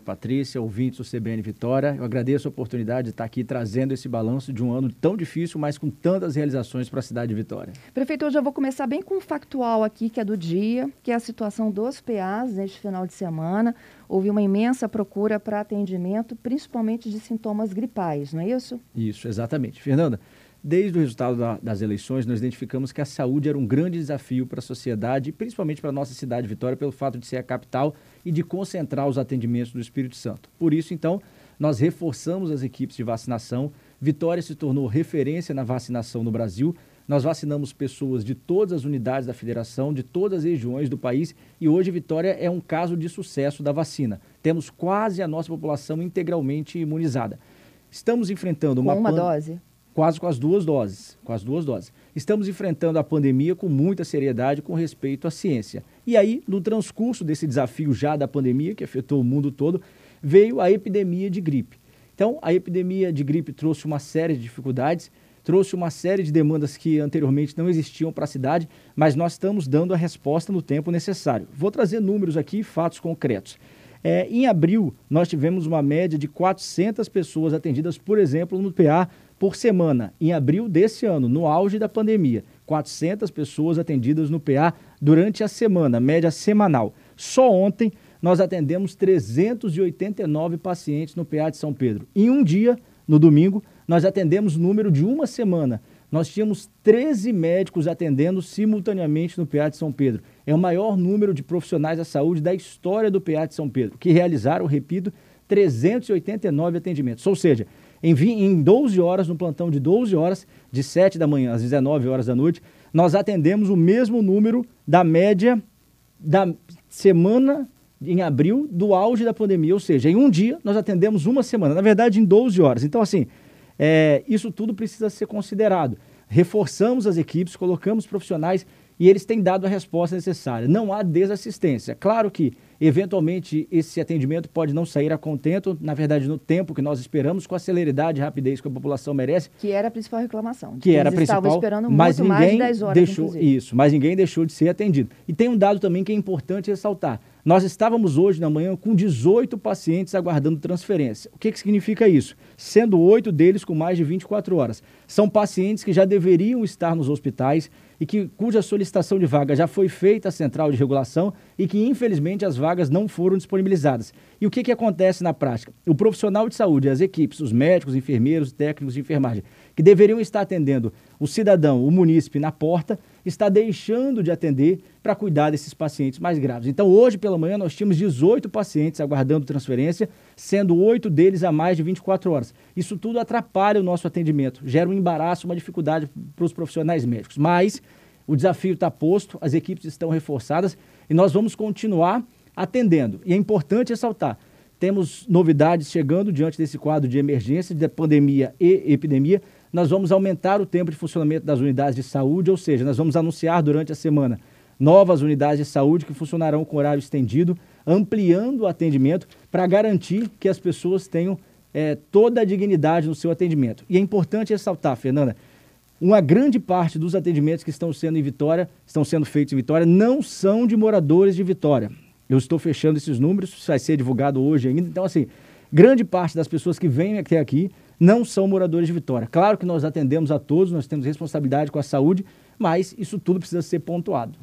Patrícia, ouvintes do CBN Vitória. Eu agradeço a oportunidade de estar aqui trazendo esse balanço de um ano tão difícil, mas com tantas realizações para a cidade de Vitória. Prefeito, hoje eu vou começar bem com o factual aqui, que é do dia, que é a situação dos PAs neste final de semana. Houve uma imensa procura para atendimento, principalmente de sintomas gripais, não é isso? Isso, exatamente. Fernanda, Desde o resultado da, das eleições, nós identificamos que a saúde era um grande desafio para a sociedade, principalmente para a nossa cidade Vitória, pelo fato de ser a capital e de concentrar os atendimentos do Espírito Santo. Por isso, então, nós reforçamos as equipes de vacinação. Vitória se tornou referência na vacinação no Brasil. Nós vacinamos pessoas de todas as unidades da federação, de todas as regiões do país, e hoje Vitória é um caso de sucesso da vacina. Temos quase a nossa população integralmente imunizada. Estamos enfrentando uma. Com uma pan... dose? quase com as duas doses, com as duas doses. Estamos enfrentando a pandemia com muita seriedade com respeito à ciência. E aí, no transcurso desse desafio já da pandemia que afetou o mundo todo, veio a epidemia de gripe. Então, a epidemia de gripe trouxe uma série de dificuldades, trouxe uma série de demandas que anteriormente não existiam para a cidade, mas nós estamos dando a resposta no tempo necessário. Vou trazer números aqui, fatos concretos. É, em abril, nós tivemos uma média de 400 pessoas atendidas, por exemplo, no PA por semana. Em abril desse ano, no auge da pandemia, 400 pessoas atendidas no PA durante a semana, média semanal. Só ontem nós atendemos 389 pacientes no PA de São Pedro. Em um dia, no domingo, nós atendemos número de uma semana. Nós tínhamos 13 médicos atendendo simultaneamente no PA de São Pedro. É o maior número de profissionais da saúde da história do PA de São Pedro, que realizaram, repito, 389 atendimentos. Ou seja, em, em 12 horas, no plantão de 12 horas, de 7 da manhã às 19 horas da noite, nós atendemos o mesmo número da média da semana em abril do auge da pandemia. Ou seja, em um dia nós atendemos uma semana, na verdade em 12 horas. Então, assim, é, isso tudo precisa ser considerado. Reforçamos as equipes, colocamos profissionais e eles têm dado a resposta necessária. Não há desassistência. Claro que Eventualmente, esse atendimento pode não sair a contento, na verdade, no tempo que nós esperamos, com a celeridade e rapidez que a população merece. Que era a principal reclamação. Que era a principal, esperando mas muito ninguém mais de 10 horas, deixou inclusive. isso, mas ninguém deixou de ser atendido. E tem um dado também que é importante ressaltar. Nós estávamos hoje na manhã com 18 pacientes aguardando transferência. O que, que significa isso? Sendo oito deles com mais de 24 horas. São pacientes que já deveriam estar nos hospitais, e que, cuja solicitação de vaga já foi feita à central de regulação e que, infelizmente, as vagas não foram disponibilizadas. E o que, que acontece na prática? O profissional de saúde, as equipes, os médicos, enfermeiros, técnicos de enfermagem, que deveriam estar atendendo o cidadão, o munícipe na porta, está deixando de atender para cuidar desses pacientes mais graves. Então, hoje pela manhã, nós tínhamos 18 pacientes aguardando transferência, sendo oito deles a mais de 24 horas. Isso tudo atrapalha o nosso atendimento, gera um embaraço, uma dificuldade para os profissionais médicos. Mas o desafio está posto, as equipes estão reforçadas e nós vamos continuar atendendo. E é importante ressaltar: temos novidades chegando diante desse quadro de emergência, de pandemia e epidemia. Nós vamos aumentar o tempo de funcionamento das unidades de saúde, ou seja, nós vamos anunciar durante a semana novas unidades de saúde que funcionarão com horário estendido, ampliando o atendimento para garantir que as pessoas tenham é, toda a dignidade no seu atendimento. E é importante ressaltar, Fernanda, uma grande parte dos atendimentos que estão sendo em Vitória, estão sendo feitos em Vitória, não são de moradores de Vitória. Eu estou fechando esses números, vai ser divulgado hoje ainda. Então, assim, grande parte das pessoas que vêm até aqui não são moradores de Vitória. Claro que nós atendemos a todos, nós temos responsabilidade com a saúde, mas isso tudo precisa ser pontuado.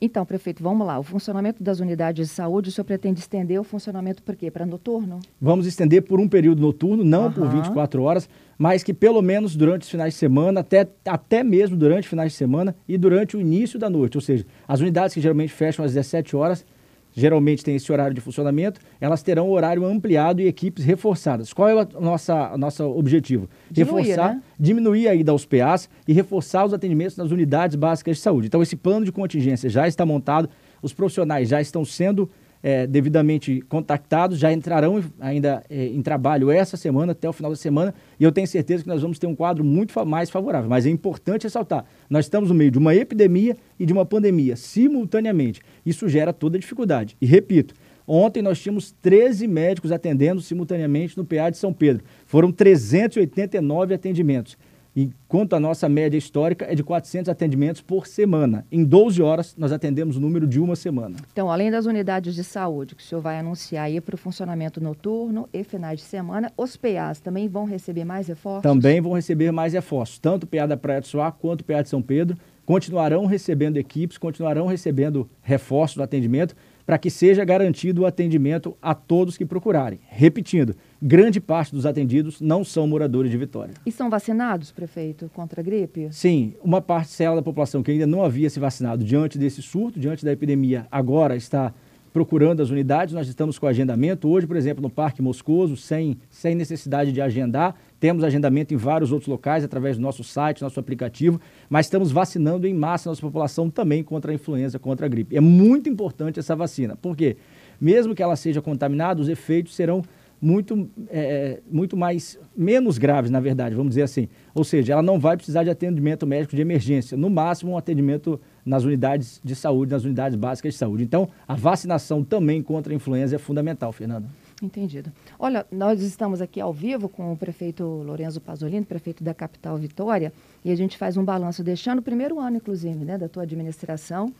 Então, prefeito, vamos lá. O funcionamento das unidades de saúde, o senhor pretende estender o funcionamento por quê? Para noturno? Vamos estender por um período noturno, não uhum. por 24 horas, mas que pelo menos durante os finais de semana, até, até mesmo durante os finais de semana e durante o início da noite. Ou seja, as unidades que geralmente fecham às 17 horas, geralmente tem esse horário de funcionamento, elas terão horário ampliado e equipes reforçadas. Qual é o nossa, nosso objetivo? Diminuir, reforçar, né? diminuir a ida aos PAs e reforçar os atendimentos nas unidades básicas de saúde. Então, esse plano de contingência já está montado, os profissionais já estão sendo é, devidamente contactados, já entrarão ainda é, em trabalho essa semana, até o final da semana, e eu tenho certeza que nós vamos ter um quadro muito fa mais favorável. Mas é importante ressaltar: nós estamos no meio de uma epidemia e de uma pandemia simultaneamente. Isso gera toda dificuldade. E repito, Ontem nós tínhamos 13 médicos atendendo simultaneamente no PA de São Pedro. Foram 389 atendimentos enquanto a nossa média histórica é de 400 atendimentos por semana. Em 12 horas, nós atendemos o número de uma semana. Então, além das unidades de saúde que o senhor vai anunciar aí para o funcionamento noturno e finais de semana, os PAs também vão receber mais reforços? Também vão receber mais reforços. Tanto o PA da Praia do Suá quanto o PA de São Pedro continuarão recebendo equipes, continuarão recebendo reforços no atendimento para que seja garantido o atendimento a todos que procurarem. Repetindo, grande parte dos atendidos não são moradores de Vitória. E são vacinados, prefeito, contra a gripe? Sim, uma parcela da população que ainda não havia se vacinado diante desse surto, diante da epidemia, agora está procurando as unidades. Nós estamos com agendamento. Hoje, por exemplo, no Parque Moscoso, sem, sem necessidade de agendar. Temos agendamento em vários outros locais, através do nosso site, nosso aplicativo, mas estamos vacinando em massa a nossa população também contra a influenza, contra a gripe. É muito importante essa vacina, porque mesmo que ela seja contaminada, os efeitos serão muito, é, muito mais, menos graves, na verdade, vamos dizer assim. Ou seja, ela não vai precisar de atendimento médico de emergência, no máximo um atendimento nas unidades de saúde, nas unidades básicas de saúde. Então, a vacinação também contra a influenza é fundamental, Fernanda. Entendido. Olha, nós estamos aqui ao vivo com o prefeito Lorenzo Pasolini, prefeito da capital Vitória, e a gente faz um balanço, deixando o primeiro ano, inclusive, né, da tua administração.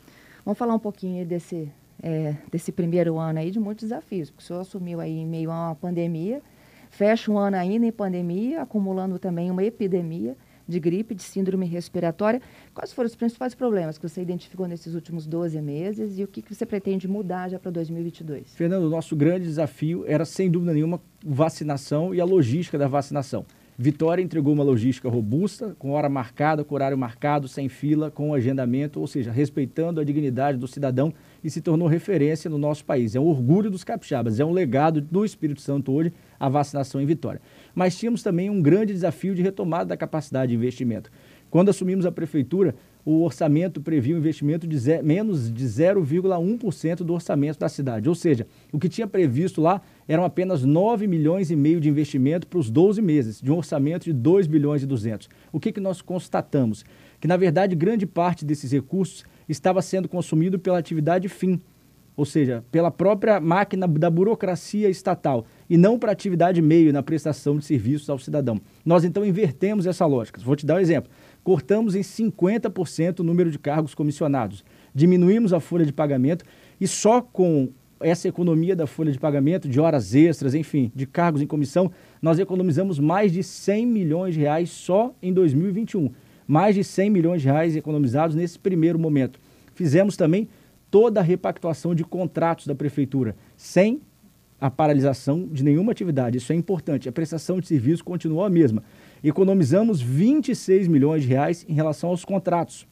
Vamos falar um pouquinho desse é, desse primeiro ano aí de muitos desafios, porque o senhor assumiu aí em meio a uma pandemia, fecha um ano ainda em pandemia, acumulando também uma epidemia de gripe, de síndrome respiratória. Quais foram os principais problemas que você identificou nesses últimos 12 meses e o que, você pretende mudar já para 2022? Fernando, o nosso grande desafio era, sem dúvida nenhuma, vacinação e a logística da vacinação. Vitória entregou uma logística robusta, com hora marcada, com horário marcado, sem fila, com agendamento, ou seja, respeitando a dignidade do cidadão e se tornou referência no nosso país. É um orgulho dos capixabas, é um legado do Espírito Santo hoje a vacinação em Vitória. Mas tínhamos também um grande desafio de retomada da capacidade de investimento. Quando assumimos a prefeitura, o orçamento previa um investimento de zero, menos de 0,1% do orçamento da cidade. Ou seja, o que tinha previsto lá eram apenas 9 milhões e meio de investimento para os 12 meses, de um orçamento de 2 bilhões e 200. O que, que nós constatamos? Que, na verdade, grande parte desses recursos estava sendo consumido pela atividade fim, ou seja, pela própria máquina da burocracia estatal, e não para atividade meio na prestação de serviços ao cidadão. Nós então invertemos essa lógica. Vou te dar um exemplo. Cortamos em 50% o número de cargos comissionados, diminuímos a folha de pagamento e só com essa economia da folha de pagamento, de horas extras, enfim, de cargos em comissão, nós economizamos mais de 100 milhões de reais só em 2021. Mais de 100 milhões de reais economizados nesse primeiro momento. Fizemos também toda a repactuação de contratos da prefeitura, sem a paralisação de nenhuma atividade. Isso é importante. A prestação de serviço continuou a mesma. Economizamos 26 milhões de reais em relação aos contratos,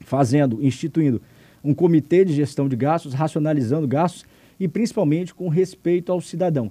fazendo, instituindo um comitê de gestão de gastos, racionalizando gastos e principalmente com respeito ao cidadão.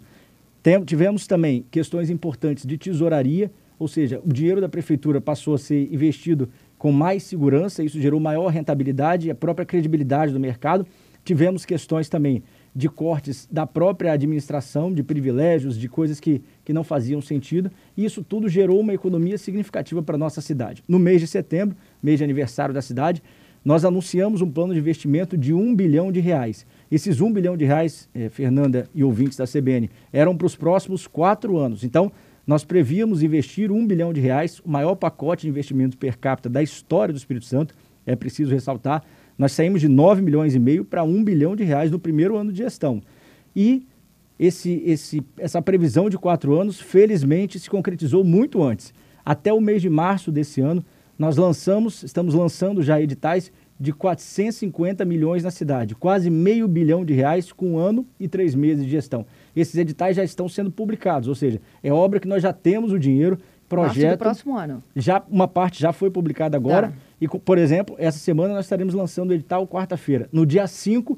Tem, tivemos também questões importantes de tesouraria, ou seja, o dinheiro da prefeitura passou a ser investido com mais segurança, isso gerou maior rentabilidade e a própria credibilidade do mercado. Tivemos questões também de cortes da própria administração, de privilégios, de coisas que, que não faziam sentido, e isso tudo gerou uma economia significativa para a nossa cidade. No mês de setembro, mês de aniversário da cidade, nós anunciamos um plano de investimento de um bilhão de reais. Esses um bilhão de reais, eh, Fernanda e ouvintes da CBN, eram para os próximos quatro anos. Então, nós prevíamos investir um bilhão de reais, o maior pacote de investimentos per capita da história do Espírito Santo, é preciso ressaltar. Nós saímos de 9 milhões e meio para 1 bilhão de reais no primeiro ano de gestão. E esse, esse, essa previsão de quatro anos, felizmente, se concretizou muito antes. Até o mês de março desse ano, nós lançamos, estamos lançando já editais de 450 milhões na cidade, quase meio bilhão de reais com um ano e três meses de gestão. Esses editais já estão sendo publicados, ou seja, é obra que nós já temos o dinheiro, projeto. do próximo ano. Já uma parte já foi publicada agora tá. e, por exemplo, essa semana nós estaremos lançando o edital quarta-feira. No dia 5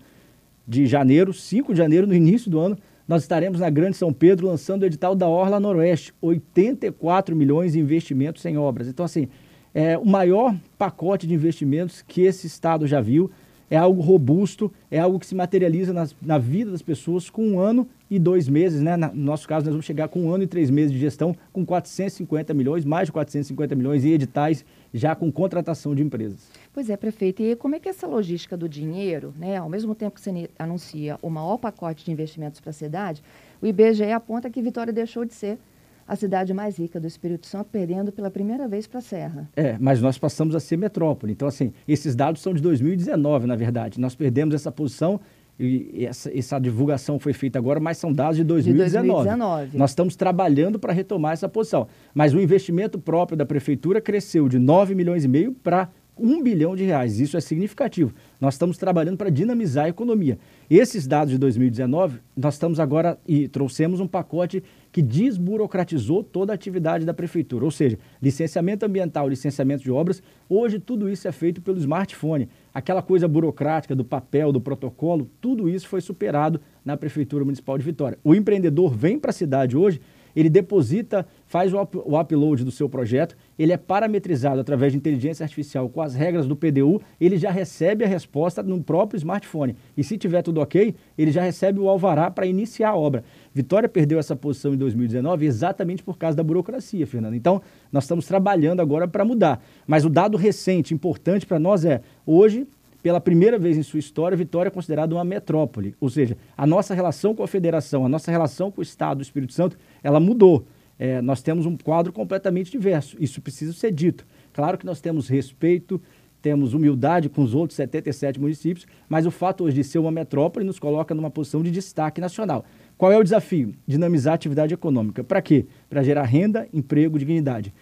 de janeiro, 5 de janeiro, no início do ano, nós estaremos na Grande São Pedro lançando o edital da Orla Noroeste, 84 milhões de investimentos em obras. Então, assim, é o maior pacote de investimentos que esse Estado já viu. É algo robusto, é algo que se materializa nas, na vida das pessoas com um ano e dois meses, né? no nosso caso, nós vamos chegar com um ano e três meses de gestão, com 450 milhões, mais de 450 milhões em editais, já com contratação de empresas. Pois é, prefeito. E como é que é essa logística do dinheiro, né? Ao mesmo tempo que você anuncia o maior pacote de investimentos para a cidade, o IBGE aponta que Vitória deixou de ser a cidade mais rica do Espírito Santo, perdendo pela primeira vez para a Serra. É, mas nós passamos a ser metrópole. Então, assim, esses dados são de 2019, na verdade. Nós perdemos essa posição e essa, essa divulgação foi feita agora, mas são dados de 2019. De 2019. Nós estamos trabalhando para retomar essa posição. Mas o investimento próprio da prefeitura cresceu de 9 milhões e meio para 1 bilhão de reais. Isso é significativo. Nós estamos trabalhando para dinamizar a economia. Esses dados de 2019, nós estamos agora e trouxemos um pacote que desburocratizou toda a atividade da prefeitura, ou seja, licenciamento ambiental, licenciamento de obras, hoje tudo isso é feito pelo smartphone. Aquela coisa burocrática do papel, do protocolo, tudo isso foi superado na prefeitura municipal de Vitória. O empreendedor vem para a cidade hoje ele deposita, faz o, up, o upload do seu projeto, ele é parametrizado através de inteligência artificial com as regras do PDU, ele já recebe a resposta no próprio smartphone. E se tiver tudo ok, ele já recebe o alvará para iniciar a obra. Vitória perdeu essa posição em 2019 exatamente por causa da burocracia, Fernando. Então, nós estamos trabalhando agora para mudar. Mas o dado recente, importante para nós é, hoje, pela primeira vez em sua história, Vitória é considerada uma metrópole. Ou seja, a nossa relação com a federação, a nossa relação com o Estado do Espírito Santo, ela mudou. É, nós temos um quadro completamente diverso. Isso precisa ser dito. Claro que nós temos respeito, temos humildade com os outros 77 municípios, mas o fato hoje de ser uma metrópole nos coloca numa posição de destaque nacional. Qual é o desafio? Dinamizar a atividade econômica. Para quê? Para gerar renda, emprego, dignidade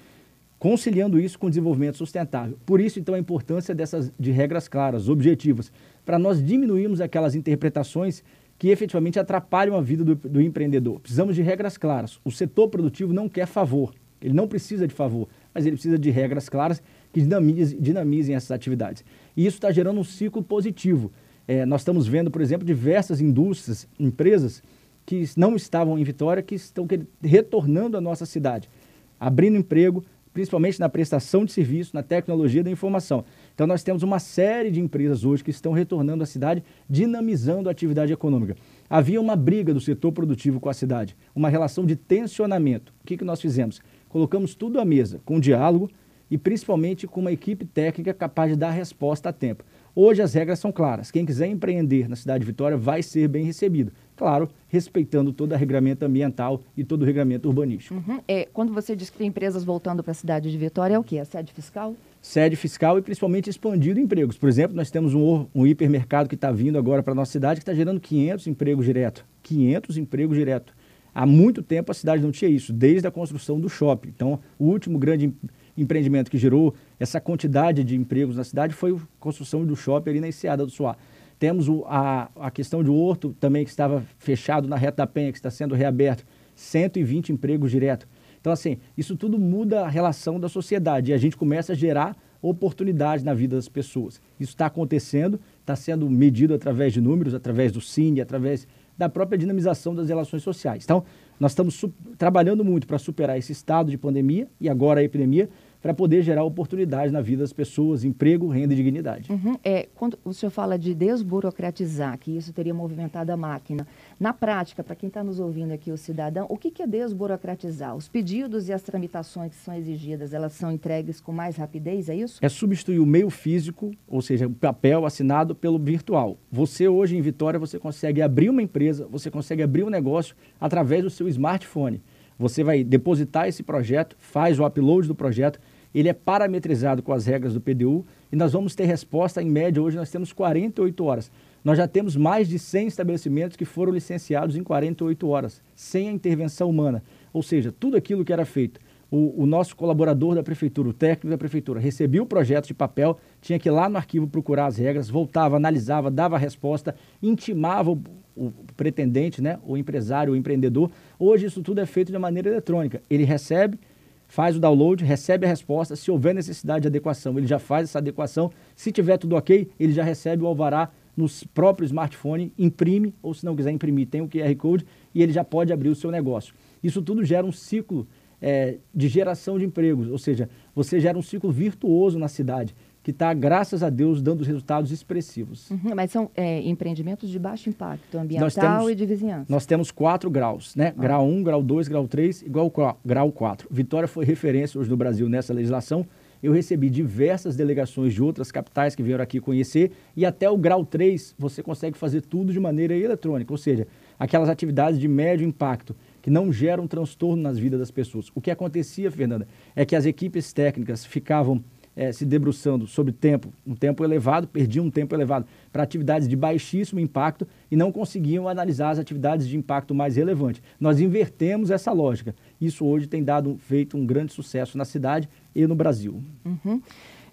conciliando isso com o desenvolvimento sustentável. Por isso, então, a importância dessas de regras claras, objetivas, para nós diminuirmos aquelas interpretações que efetivamente atrapalham a vida do, do, empreendedor. Precisamos de regras claras. O setor produtivo não quer favor, ele não precisa de favor, mas ele precisa de regras claras que dinamizem, dinamizem essas atividades. E isso está gerando um ciclo positivo. É, nós estamos vendo, por exemplo, diversas indústrias, empresas que não estavam em Vitória, que estão retornando à nossa cidade, abrindo emprego, principalmente na prestação de serviço, na tecnologia da informação. Então, nós temos uma série de empresas hoje que estão retornando à cidade, dinamizando a atividade econômica. Havia uma briga do setor produtivo com a cidade, uma relação de tensionamento. O que, que nós fizemos? Colocamos tudo à mesa, com diálogo e principalmente com uma equipe técnica capaz de dar resposta a tempo. Hoje as regras são claras. Quem quiser empreender na cidade de Vitória vai ser bem recebido claro, respeitando todo o regramento ambiental e todo o regramento urbanístico. Uhum. É, quando você diz que tem empresas voltando para a cidade de Vitória, é o quê? A sede fiscal? Sede fiscal e principalmente expandido empregos. Por exemplo, nós temos um, um hipermercado que está vindo agora para a nossa cidade que está gerando 500 empregos direto. 500 empregos direto. Há muito tempo a cidade não tinha isso, desde a construção do shopping. Então, o último grande empreendimento que gerou essa quantidade de empregos na cidade foi a construção do shopping ali na Enseada do Suá. Temos o, a, a questão de Horto também, que estava fechado na Reta da Penha, que está sendo reaberto. 120 empregos direto. Então, assim, isso tudo muda a relação da sociedade e a gente começa a gerar oportunidade na vida das pessoas. Isso está acontecendo, está sendo medido através de números, através do Cine, através da própria dinamização das relações sociais. Então, nós estamos trabalhando muito para superar esse estado de pandemia e agora a epidemia, para poder gerar oportunidade na vida das pessoas, emprego, renda e dignidade. Uhum. É, quando o senhor fala de desburocratizar, que isso teria movimentado a máquina, na prática, para quem está nos ouvindo aqui, o cidadão, o que, que é desburocratizar? Os pedidos e as tramitações que são exigidas, elas são entregues com mais rapidez, é isso? É substituir o meio físico, ou seja, o papel assinado pelo virtual. Você hoje em Vitória, você consegue abrir uma empresa, você consegue abrir um negócio através do seu smartphone. Você vai depositar esse projeto, faz o upload do projeto, ele é parametrizado com as regras do PDU e nós vamos ter resposta, em média, hoje nós temos 48 horas. Nós já temos mais de 100 estabelecimentos que foram licenciados em 48 horas, sem a intervenção humana. Ou seja, tudo aquilo que era feito. O, o, nosso colaborador da prefeitura, o técnico da prefeitura, recebia o projeto de papel, tinha que ir lá no arquivo procurar as regras, voltava, analisava, dava a resposta, intimava o, o pretendente, né, o empresário, o empreendedor. Hoje isso tudo é feito de maneira eletrônica. Ele recebe, faz o download, recebe a resposta. Se houver necessidade de adequação, ele já faz essa adequação. Se tiver tudo ok, ele já recebe o alvará no próprio smartphone, imprime, ou se não quiser imprimir, tem o QR Code e ele já pode abrir o seu negócio. Isso tudo gera um ciclo é, de geração de empregos, ou seja, você gera um ciclo virtuoso na cidade. Que está, graças a Deus, dando resultados expressivos. Uhum, mas são é, empreendimentos de baixo impacto ambiental temos, e de vizinhança. Nós temos quatro graus, né? Ah. Grau 1, grau 2, grau 3, igual grau 4. Vitória foi referência hoje no Brasil nessa legislação. Eu recebi diversas delegações de outras capitais que vieram aqui conhecer e até o grau 3 você consegue fazer tudo de maneira eletrônica, ou seja, aquelas atividades de médio impacto que não geram transtorno nas vidas das pessoas. O que acontecia, Fernanda, é que as equipes técnicas ficavam é, se debruçando sobre tempo, um tempo elevado, perdiam um tempo elevado para atividades de baixíssimo impacto e não conseguiam analisar as atividades de impacto mais relevante. Nós invertemos essa lógica. Isso hoje tem dado feito um grande sucesso na cidade e no Brasil. Uhum.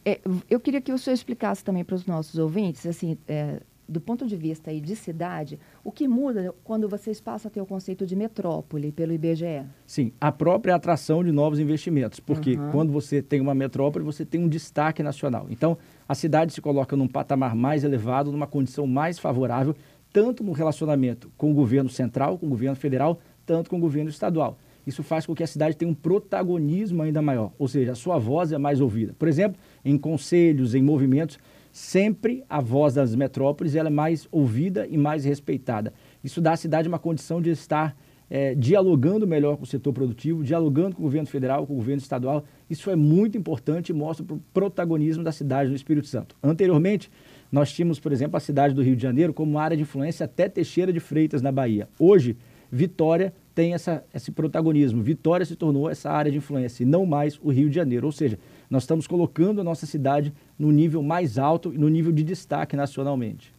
É, eu queria que o senhor explicasse também para os nossos ouvintes, assim, é, do ponto de vista aí de cidade, o que muda quando vocês passam a ter o conceito de metrópole pelo IBGE? Sim, a própria atração de novos investimentos, porque uhum. quando você tem uma metrópole, você tem um destaque nacional. Então, a cidade se coloca num patamar mais elevado, numa condição mais favorável, tanto no relacionamento com o governo central, com o governo federal, tanto com o governo estadual. Isso faz com que a cidade tenha um protagonismo ainda maior, ou seja, a sua voz é mais ouvida. Por exemplo, em conselhos, em movimentos, sempre a voz das metrópoles ela é mais ouvida e mais respeitada. Isso dá à cidade uma condição de estar é, dialogando melhor com o setor produtivo, dialogando com o governo federal, com o governo estadual. Isso é muito importante e mostra o protagonismo da cidade do Espírito Santo. Anteriormente, nós tínhamos, por exemplo, a cidade do Rio de Janeiro como área de influência até Teixeira de Freitas, na Bahia. Hoje, Vitória tem essa, esse protagonismo. Vitória se tornou essa área de influência e não mais o Rio de Janeiro. Ou seja, nós estamos colocando a nossa cidade no nível mais alto e no nível de destaque nacionalmente.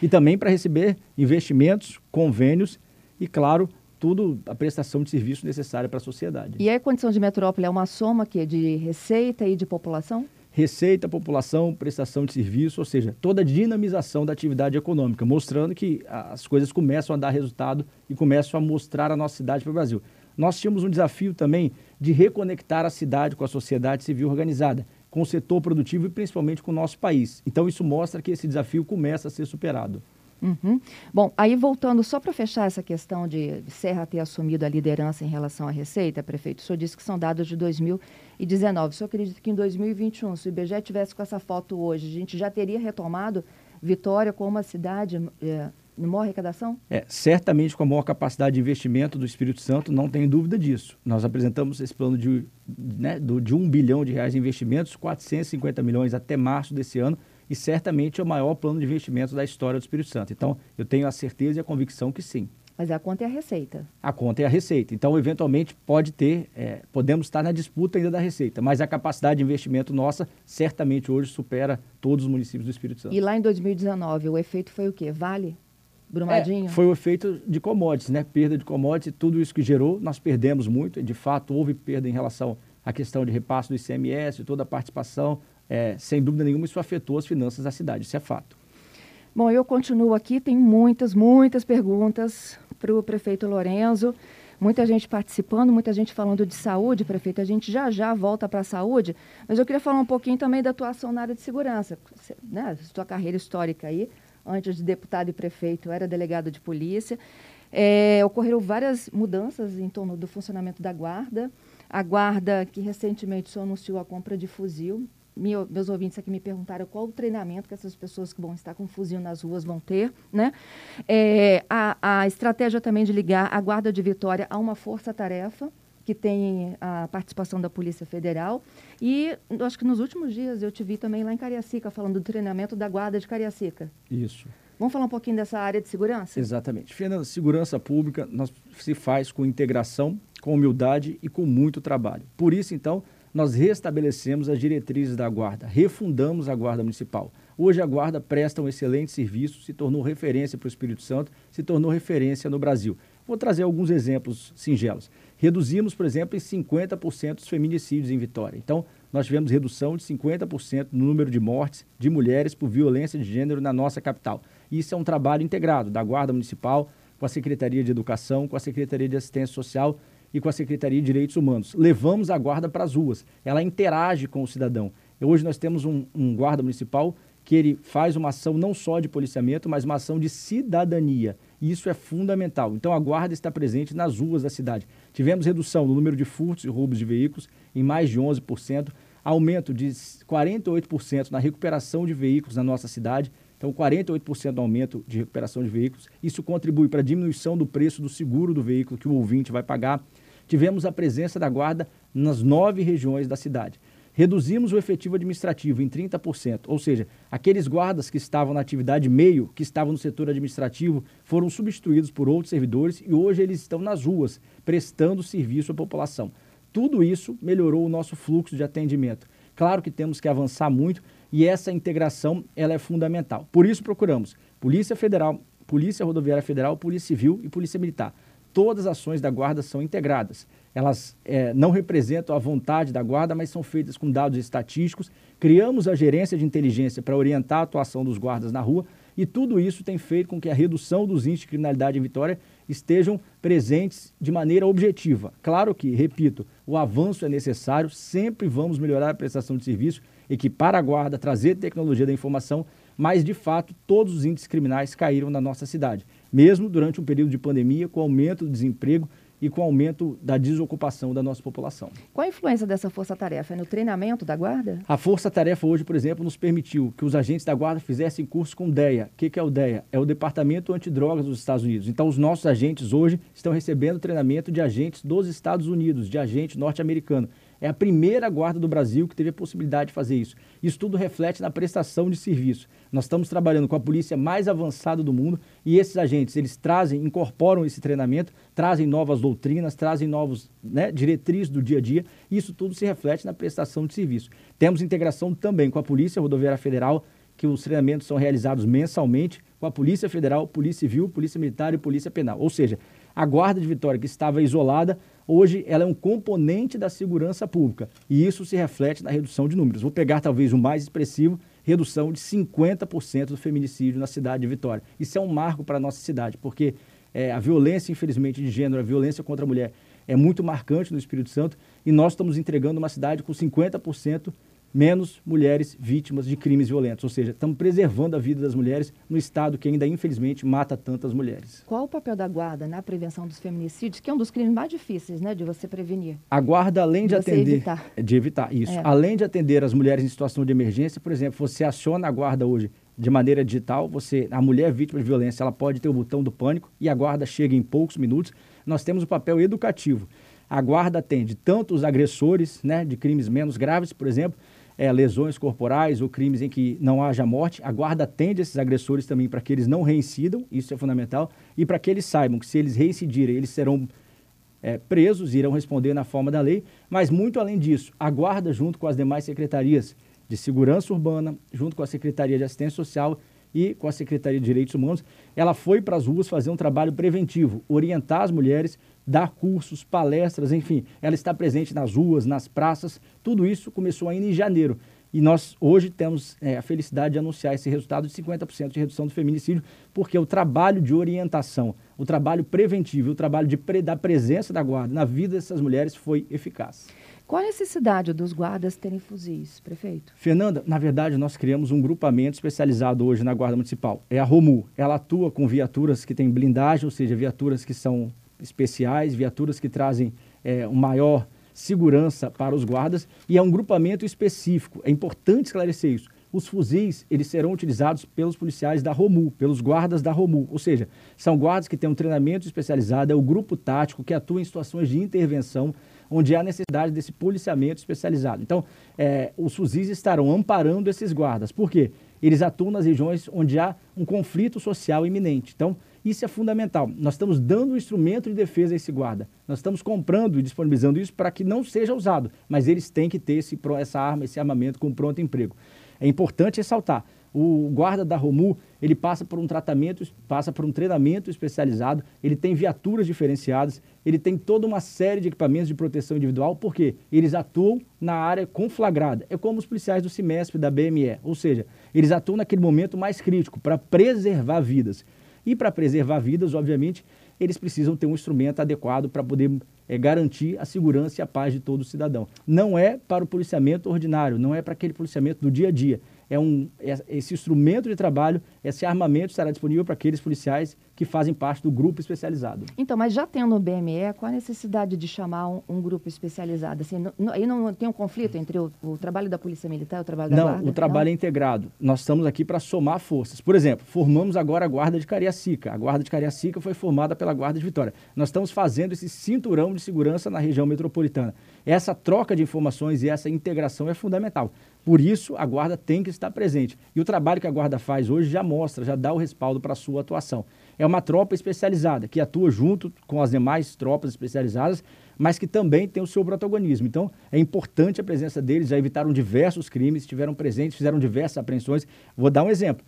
E também para receber investimentos, convênios e, claro, tudo a prestação de serviço necessária para a sociedade. E a condição de metrópole é uma soma que de receita e de população? Receita, população, prestação de serviço, ou seja, toda a dinamização da atividade econômica, mostrando que as coisas começam a dar resultado e começam a mostrar a nossa cidade para o Brasil. Nós tínhamos um desafio também de reconectar a cidade com a sociedade civil organizada, com o setor produtivo e principalmente com o nosso país. Então, isso mostra que esse desafio começa a ser superado. Uhum. Bom, aí voltando só para fechar essa questão de Serra ter assumido a liderança em relação à receita, prefeito, o senhor disse que são dados de 2019. O senhor acredita que em 2021, se o IBGE tivesse com essa foto hoje, a gente já teria retomado Vitória como uma cidade é, maior arrecadação? É, certamente com a maior capacidade de investimento do Espírito Santo, não tem dúvida disso. Nós apresentamos esse plano de, né, do, de 1 bilhão de reais de investimentos, 450 milhões até março desse ano, e certamente é o maior plano de investimento da história do Espírito Santo. Então, eu tenho a certeza e a convicção que sim. Mas a conta é a receita. A conta é a receita. Então, eventualmente, pode ter, é, podemos estar na disputa ainda da receita, mas a capacidade de investimento nossa certamente hoje supera todos os municípios do Espírito Santo. E lá em 2019, o efeito foi o quê? Vale? Brumadinho? É, foi o efeito de commodities, né? Perda de commodities, tudo isso que gerou, nós perdemos muito. De fato, houve perda em relação à questão de repasse do ICMS, toda a participação. É, sem dúvida nenhuma, isso afetou as finanças da cidade, isso é fato. Bom, eu continuo aqui, tem muitas, muitas perguntas para o prefeito Lorenzo. Muita gente participando, muita gente falando de saúde, prefeito. A gente já já volta para a saúde, mas eu queria falar um pouquinho também da atuação na área de segurança, né? Sua carreira histórica aí, antes de deputado e prefeito, era delegado de polícia. É, ocorreram várias mudanças em torno do funcionamento da guarda. A guarda, que recentemente só anunciou a compra de fuzil. Meu, meus ouvintes aqui me perguntaram qual o treinamento que essas pessoas que vão estar com fuzil nas ruas vão ter. Né? É, a, a estratégia também de ligar a Guarda de Vitória a uma força-tarefa, que tem a participação da Polícia Federal. E acho que nos últimos dias eu te vi também lá em Cariacica, falando do treinamento da Guarda de Cariacica. Isso. Vamos falar um pouquinho dessa área de segurança? Exatamente. Fernanda, segurança pública nós, se faz com integração, com humildade e com muito trabalho. Por isso, então, nós restabelecemos as diretrizes da Guarda, refundamos a Guarda Municipal. Hoje a Guarda presta um excelente serviço, se tornou referência para o Espírito Santo, se tornou referência no Brasil. Vou trazer alguns exemplos singelos. Reduzimos, por exemplo, em 50% os feminicídios em Vitória. Então, nós tivemos redução de 50% no número de mortes de mulheres por violência de gênero na nossa capital. Isso é um trabalho integrado da Guarda Municipal, com a Secretaria de Educação, com a Secretaria de Assistência Social e com a Secretaria de Direitos Humanos. Levamos a guarda para as ruas, ela interage com o cidadão. Hoje nós temos um, um guarda municipal que ele faz uma ação não só de policiamento, mas uma ação de cidadania. E isso é fundamental. Então a guarda está presente nas ruas da cidade. Tivemos redução no número de furtos e roubos de veículos em mais de 11%. aumento de 48% na recuperação de veículos na nossa cidade. Então, 48% do aumento de recuperação de veículos. Isso contribui para a diminuição do preço do seguro do veículo que o ouvinte vai pagar. Tivemos a presença da Guarda nas nove regiões da cidade. Reduzimos o efetivo administrativo em 30%, ou seja, aqueles guardas que estavam na atividade meio, que estavam no setor administrativo, foram substituídos por outros servidores e hoje eles estão nas ruas, prestando serviço à população. Tudo isso melhorou o nosso fluxo de atendimento. Claro que temos que avançar muito e essa integração ela é fundamental. Por isso procuramos Polícia Federal, Polícia Rodoviária Federal, Polícia Civil e Polícia Militar. Todas as ações da Guarda são integradas elas é, não representam a vontade da guarda, mas são feitas com dados estatísticos. Criamos a gerência de inteligência para orientar a atuação dos guardas na rua e tudo isso tem feito com que a redução dos índices de criminalidade em Vitória estejam presentes de maneira objetiva. Claro que, repito, o avanço é necessário, sempre vamos melhorar a prestação de serviço, equipar a guarda, trazer tecnologia da informação, mas de fato todos os índices criminais caíram na nossa cidade, mesmo durante um período de pandemia, com aumento do desemprego e com o aumento da desocupação da nossa população. Qual a influência dessa força-tarefa? É no treinamento da Guarda? A força-tarefa hoje, por exemplo, nos permitiu que os agentes da Guarda fizessem curso com o DEA. O que, que é o DEA? É o Departamento Antidrogas dos Estados Unidos. Então, os nossos agentes hoje estão recebendo treinamento de agentes dos Estados Unidos, de agente norte-americano. É a primeira guarda do Brasil que teve a possibilidade de fazer isso. Isso tudo reflete na prestação de serviço. Nós estamos trabalhando com a polícia mais avançada do mundo e esses agentes, eles trazem, incorporam esse treinamento, trazem novas doutrinas, trazem novos né, diretrizes do dia a dia. E isso tudo se reflete na prestação de serviço. Temos integração também com a Polícia Rodoviária Federal, que os treinamentos são realizados mensalmente com a Polícia Federal, Polícia Civil, Polícia Militar e Polícia Penal. Ou seja, a Guarda de Vitória, que estava isolada, hoje ela é um componente da segurança pública. E isso se reflete na redução de números. Vou pegar talvez o mais expressivo, redução de 50% do feminicídio na cidade de Vitória. Isso é um marco para a nossa cidade, porque é, a violência, infelizmente, de gênero, a violência contra a mulher é muito marcante no Espírito Santo e nós estamos entregando uma cidade com 50% menos mulheres vítimas de crimes violentos. Ou seja, estamos preservando a vida das mulheres no estado que ainda, infelizmente, mata tantas mulheres. Qual o papel da guarda na prevenção dos feminicídios, que é um dos crimes mais difíceis né, de você prevenir? A guarda, além de, de atender. Evitar. De evitar, isso. É. Além de atender as mulheres em situação de emergência, por exemplo, você aciona a guarda hoje de maneira digital, você, a mulher vítima de violência, ela pode ter o botão do pânico e a guarda chega em poucos minutos. Nós temos o papel educativo. A guarda atende tanto os agressores né, de crimes menos graves, por exemplo, é, lesões corporais ou crimes em que não haja morte, a guarda atende esses agressores também para que eles não reincidam, isso é fundamental, e para que eles saibam que se eles reincidirem, eles serão é, presos, irão responder na forma da lei, mas muito além disso, a guarda, junto com as demais secretarias de segurança urbana, junto com a Secretaria de Assistência Social e com a Secretaria de Direitos Humanos, ela foi para as ruas fazer um trabalho preventivo, orientar as mulheres dar cursos, palestras, enfim, ela está presente nas ruas, nas praças. Tudo isso começou ainda em janeiro. E nós hoje temos é, a felicidade de anunciar esse resultado de 50% de redução do feminicídio, porque o trabalho de orientação, o trabalho preventivo, o trabalho de pre, da presença da guarda na vida dessas mulheres foi eficaz. Qual a necessidade dos guardas terem fuzis, prefeito? Fernanda, na verdade, nós criamos um grupamento especializado hoje na Guarda Municipal. É a ROMU. Ela atua com viaturas que têm blindagem, ou seja, viaturas que são especiais, viaturas que trazem é, maior segurança para os guardas e é um grupamento específico. É importante esclarecer isso. Os fuzis, eles serão utilizados pelos policiais da ROMU, pelos guardas da ROMU, ou seja, são guardas que têm um treinamento especializado, é o grupo tático que atua em situações de intervenção, onde há necessidade desse policiamento especializado. Então, é, os fuzis estarão amparando esses guardas. Por quê? Eles atuam nas regiões onde há um conflito social iminente. Então, isso é fundamental. Nós estamos dando um instrumento de defesa a esse guarda. Nós estamos comprando e disponibilizando isso para que não seja usado, mas eles têm que ter esse, essa arma, esse armamento com pronto emprego. É importante ressaltar, o guarda da Romu, ele passa por um tratamento, passa por um treinamento especializado, ele tem viaturas diferenciadas, ele tem toda uma série de equipamentos de proteção individual, porque eles atuam na área conflagrada. É como os policiais do CIMESP da BME, ou seja, eles atuam naquele momento mais crítico para preservar vidas. E para preservar vidas, obviamente, eles precisam ter um instrumento adequado para poder é, garantir a segurança e a paz de todo cidadão. Não é para o policiamento ordinário, não é para aquele policiamento do dia a dia. É um, é, esse instrumento de trabalho, esse armamento estará disponível para aqueles policiais que fazem parte do grupo especializado. Então, mas já tendo o BME, qual a necessidade de chamar um, um grupo especializado? Assim, não, aí não tem um conflito entre o, o, trabalho da Polícia Militar e o trabalho da não, Guarda? Não, o trabalho é integrado. Nós estamos aqui para somar forças. Por exemplo, formamos agora a Guarda de Cariacica. A Guarda de Cariacica foi formada pela Guarda de Vitória. Nós estamos fazendo esse cinturão de segurança na região metropolitana. Essa troca de informações e essa integração é fundamental. Por isso, a Guarda tem que estar presente. E o trabalho que a Guarda faz hoje já mostra, já dá o respaldo para a sua atuação. É uma tropa especializada, que atua junto com as demais tropas especializadas, mas que também tem o seu protagonismo. Então, é importante a presença deles, já evitaram diversos crimes, estiveram presentes, fizeram diversas apreensões. Vou dar um exemplo.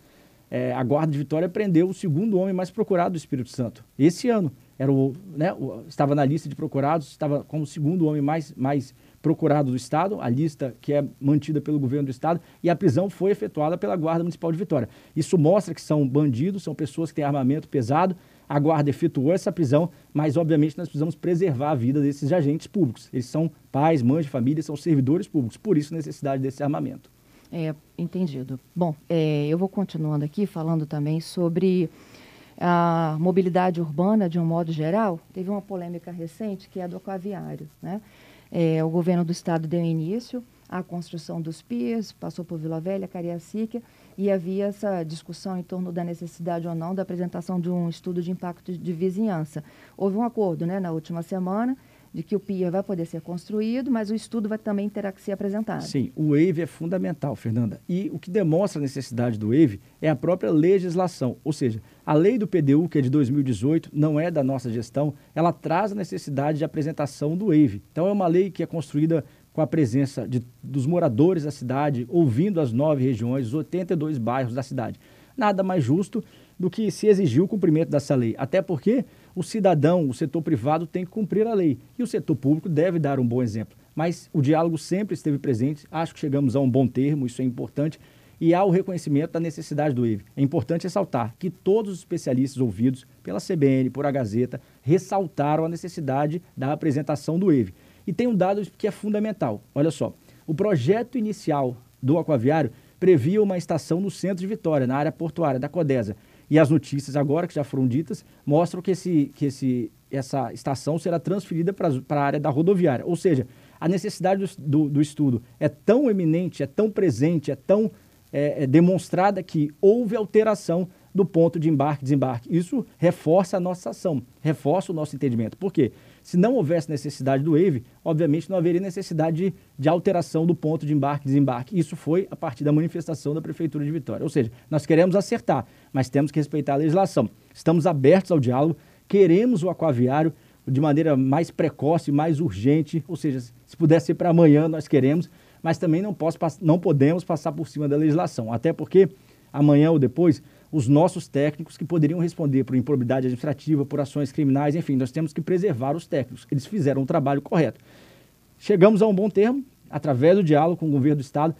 É, a Guarda de Vitória prendeu o segundo homem mais procurado do Espírito Santo, esse ano. Era o, né, o, estava na lista de procurados, estava como o segundo homem mais, mais procurado do Estado, a lista que é mantida pelo governo do Estado, e a prisão foi efetuada pela Guarda Municipal de Vitória. Isso mostra que são bandidos, são pessoas que têm armamento pesado. A Guarda efetuou essa prisão, mas obviamente nós precisamos preservar a vida desses agentes públicos. Eles são pais, mães de família, são servidores públicos, por isso necessidade desse armamento. É, entendido. Bom, é, eu vou continuando aqui falando também sobre a mobilidade urbana de um modo geral. Teve uma polêmica recente que é do aquaviário, né? É, o governo do estado deu início à construção dos piers, passou por Vila Velha, Cariacica, e havia essa discussão em torno da necessidade ou não da apresentação de um estudo de impacto de vizinhança. Houve um acordo né, na última semana de que o pier vai poder ser construído, mas o estudo vai também ter que ser apresentado. Sim, o WAVE é fundamental, Fernanda. E o que demonstra a necessidade do WAVE é a própria legislação. Ou seja, a lei do PDU, que é de 2018, não é da nossa gestão, ela traz a necessidade de apresentação do WAVE. Então, é uma lei que é construída com a presença de, dos moradores da cidade, ouvindo as nove regiões, os 82 bairros da cidade. Nada mais justo do que se exigir o cumprimento dessa lei. Até porque o cidadão, o setor privado tem que cumprir a lei e o setor público deve dar um bom exemplo. Mas o diálogo sempre esteve presente, acho que chegamos a um bom termo, isso é importante, e há o reconhecimento da necessidade do EVE. É importante ressaltar que todos os especialistas ouvidos pela CBN, por a Gazeta, ressaltaram a necessidade da apresentação do EVE. E tem um dado que é fundamental. Olha só, o projeto inicial do aquaviário previa uma estação no centro de Vitória, na área portuária da Codesa. E as notícias agora, que já foram ditas, mostram que, esse, que esse, essa estação será transferida para a área da rodoviária. Ou seja, a necessidade do, do, do estudo é tão eminente, é tão presente, é tão é, é demonstrada que houve alteração do ponto de embarque e desembarque. Isso reforça a nossa ação, reforça o nosso entendimento. Por quê? Se não houvesse necessidade do wave, obviamente não haveria necessidade de, de alteração do ponto de embarque e desembarque. Isso foi a partir da manifestação da Prefeitura de Vitória. Ou seja, nós queremos acertar, mas temos que respeitar a legislação. Estamos abertos ao diálogo, queremos o aquaviário de maneira mais precoce, mais urgente, ou seja, se puder ser para amanhã, nós queremos, mas também não, posso, não podemos passar por cima da legislação, até porque amanhã ou depois os nossos técnicos que poderiam responder por improbidade administrativa, por ações criminais, enfim, nós temos que preservar os técnicos. Eles fizeram o trabalho correto. Chegamos a um bom termo, através do diálogo com o governo do Estado,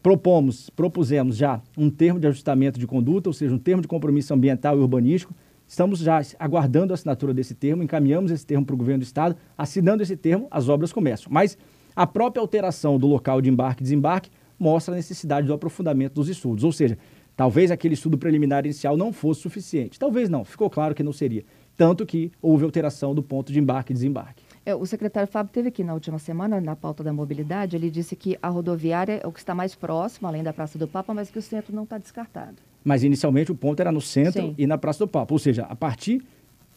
propomos, propusemos já um termo de ajustamento de conduta, ou seja, um termo de compromisso ambiental e urbanístico. Estamos já aguardando a assinatura desse termo, encaminhamos esse termo para o governo do Estado. Assinando esse termo, as obras começam. Mas a própria alteração do local de embarque e desembarque mostra a necessidade do aprofundamento dos estudos, ou seja, Talvez aquele estudo preliminar inicial não fosse suficiente. Talvez não, ficou claro que não seria. Tanto que houve alteração do ponto de embarque e desembarque. É, o secretário Fábio teve aqui na última semana, na pauta da mobilidade, ele disse que a rodoviária é o que está mais próximo, além da Praça do Papa, mas que o centro não está descartado. Mas inicialmente o ponto era no centro Sim. e na Praça do Papa. Ou seja, a partir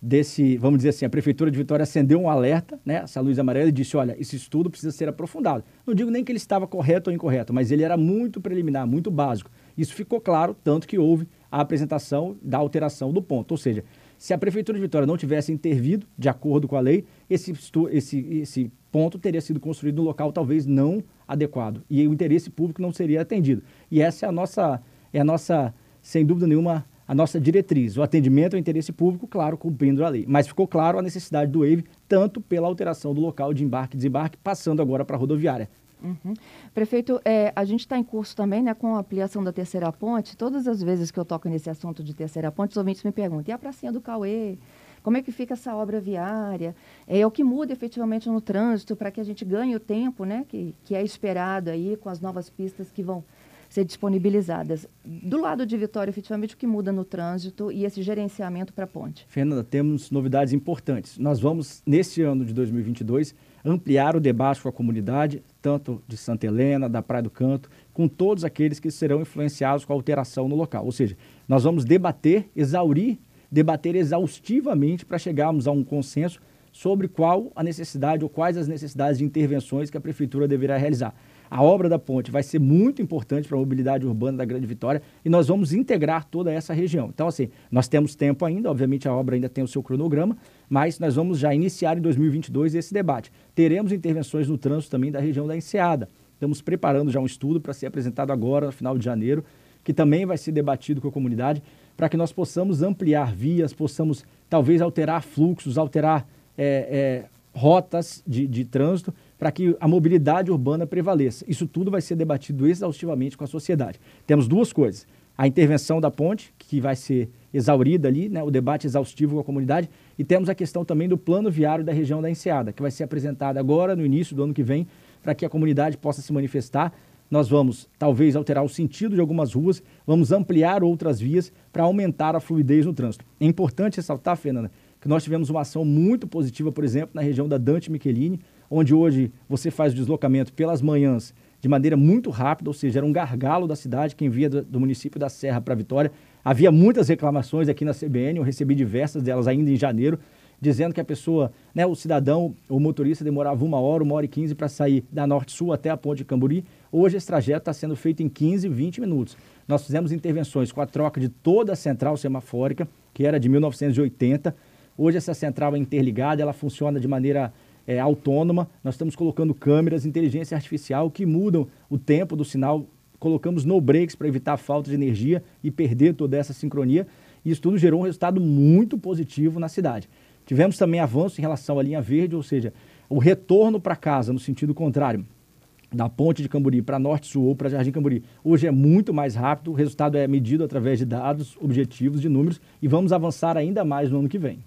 desse, vamos dizer assim, a Prefeitura de Vitória acendeu um alerta, né, essa luz amarela, e disse, olha, esse estudo precisa ser aprofundado. Não digo nem que ele estava correto ou incorreto, mas ele era muito preliminar, muito básico. Isso ficou claro, tanto que houve a apresentação da alteração do ponto. Ou seja, se a Prefeitura de Vitória não tivesse intervido de acordo com a lei, esse, esse, esse ponto teria sido construído no local talvez não adequado e o interesse público não seria atendido. E essa é a nossa, é a nossa sem dúvida nenhuma, a nossa diretriz. O atendimento ao interesse público, claro, cumprindo a lei. Mas ficou claro a necessidade do EIVE, tanto pela alteração do local de embarque e desembarque, passando agora para a rodoviária. Uhum. Prefeito, é, a gente está em curso também né, com a ampliação da terceira ponte. Todas as vezes que eu toco nesse assunto de terceira ponte, os ouvintes me perguntam: e a pracinha do Cauê? Como é que fica essa obra viária? É o que muda efetivamente no trânsito para que a gente ganhe o tempo né, que, que é esperado aí com as novas pistas que vão ser disponibilizadas. Do lado de Vitória, efetivamente, o que muda no trânsito e esse gerenciamento para a ponte? Fernanda, temos novidades importantes. Nós vamos, neste ano de 2022, ampliar o debate com a comunidade, tanto de Santa Helena, da Praia do Canto, com todos aqueles que serão influenciados com a alteração no local. Ou seja, nós vamos debater, exaurir, debater exaustivamente para chegarmos a um consenso sobre qual a necessidade ou quais as necessidades de intervenções que a prefeitura deverá realizar. A obra da ponte vai ser muito importante para a mobilidade urbana da Grande Vitória e nós vamos integrar toda essa região. Então, assim, nós temos tempo ainda, obviamente a obra ainda tem o seu cronograma, mas nós vamos já iniciar em 2022 esse debate. Teremos intervenções no trânsito também da região da Enseada. Estamos preparando já um estudo para ser apresentado agora, no final de janeiro, que também vai ser debatido com a comunidade, para que nós possamos ampliar vias, possamos talvez alterar fluxos, alterar é, é, rotas de, de trânsito para que a mobilidade urbana prevaleça. Isso tudo vai ser debatido exaustivamente com a sociedade. Temos duas coisas: a intervenção da ponte, que vai ser exaurida ali, né, o debate exaustivo com a comunidade, e temos a questão também do plano viário da região da Enseada, que vai ser apresentado agora, no início do ano que vem, para que a comunidade possa se manifestar. Nós vamos, talvez, alterar o sentido de algumas ruas, vamos ampliar outras vias para aumentar a fluidez no trânsito. É importante ressaltar, Fernanda, que nós tivemos uma ação muito positiva, por exemplo, na região da Dante Michelini, onde hoje você faz o deslocamento pelas manhãs de maneira muito rápida, ou seja, era um gargalo da cidade, quem via do, do município da Serra para Vitória. Havia muitas reclamações aqui na CBN, eu recebi diversas delas ainda em janeiro, dizendo que a pessoa, né, o cidadão, o motorista demorava uma hora, uma hora e quinze para sair da Norte-Sul até a Ponte de Camburi. Hoje esse trajeto está sendo feito em 15, 20 minutos. Nós fizemos intervenções com a troca de toda a central semafórica, que era de 1980. Hoje essa central é interligada, ela funciona de maneira é, autônoma, nós estamos colocando câmeras, inteligência artificial que mudam o tempo do sinal, colocamos no breaks para evitar a falta de energia e perder toda essa sincronia. E isso tudo gerou um resultado muito positivo na cidade. Tivemos também avanço em relação à linha verde, ou seja, o retorno para casa no sentido contrário, da ponte de Camburi para Norte-Sul ou para Jardim Camburi, hoje é muito mais rápido, o resultado é medido através de dados, objetivos, de números e vamos avançar ainda mais no ano que vem.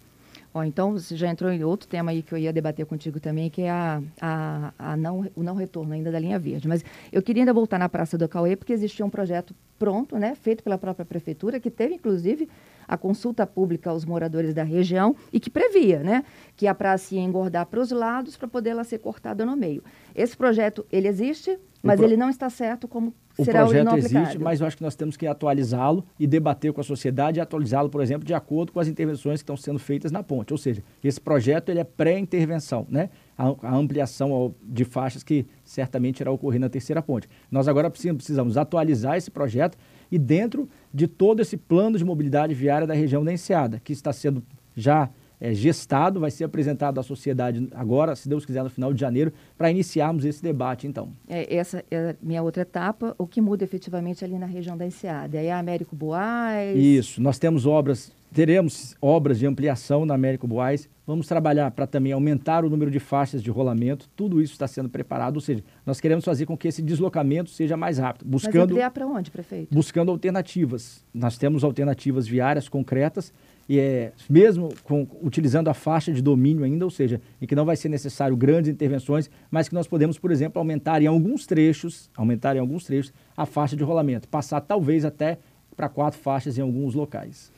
Ó, então, você já entrou em outro tema aí que eu ia debater contigo também, que é a, a, a não, o não retorno ainda da linha verde. Mas eu queria ainda voltar na Praça do Cauê, porque existia um projeto pronto, né, feito pela própria prefeitura, que teve, inclusive, a consulta pública aos moradores da região e que previa, né, que a praça ia engordar para os lados para poder ela ser cortada no meio. Esse projeto, ele existe, mas pro... ele não está certo como o será projeto o existe, mas eu acho que nós temos que atualizá-lo e debater com a sociedade e atualizá-lo, por exemplo, de acordo com as intervenções que estão sendo feitas na ponte. Ou seja, esse projeto ele é pré-intervenção, né? A, a, ampliação de faixas que certamente irá ocorrer na terceira ponte. Nós agora precisamos atualizar esse projeto e dentro de todo esse plano de mobilidade viária da região da Enseada, que está sendo já é, gestado, vai ser apresentado à sociedade agora, se Deus quiser, no final de janeiro, para iniciarmos esse debate, então. É, essa é a minha outra etapa, o que muda efetivamente ali na região da Enseada? É a Américo Boaz? Isso, nós temos obras, teremos obras de ampliação na Américo Boaz, vamos trabalhar para também aumentar o número de faixas de rolamento, tudo isso está sendo preparado, ou seja, nós queremos fazer com que esse deslocamento seja mais rápido, buscando... Mas ampliar para onde, prefeito? Buscando alternativas. Nós temos alternativas viárias concretas, e é, mesmo com, utilizando a faixa de domínio ainda, ou seja, em que não vai ser necessário grandes intervenções, mas que nós podemos, por exemplo, aumentar em alguns trechos, aumentar em alguns trechos a faixa de rolamento, passar talvez até para quatro faixas em alguns locais.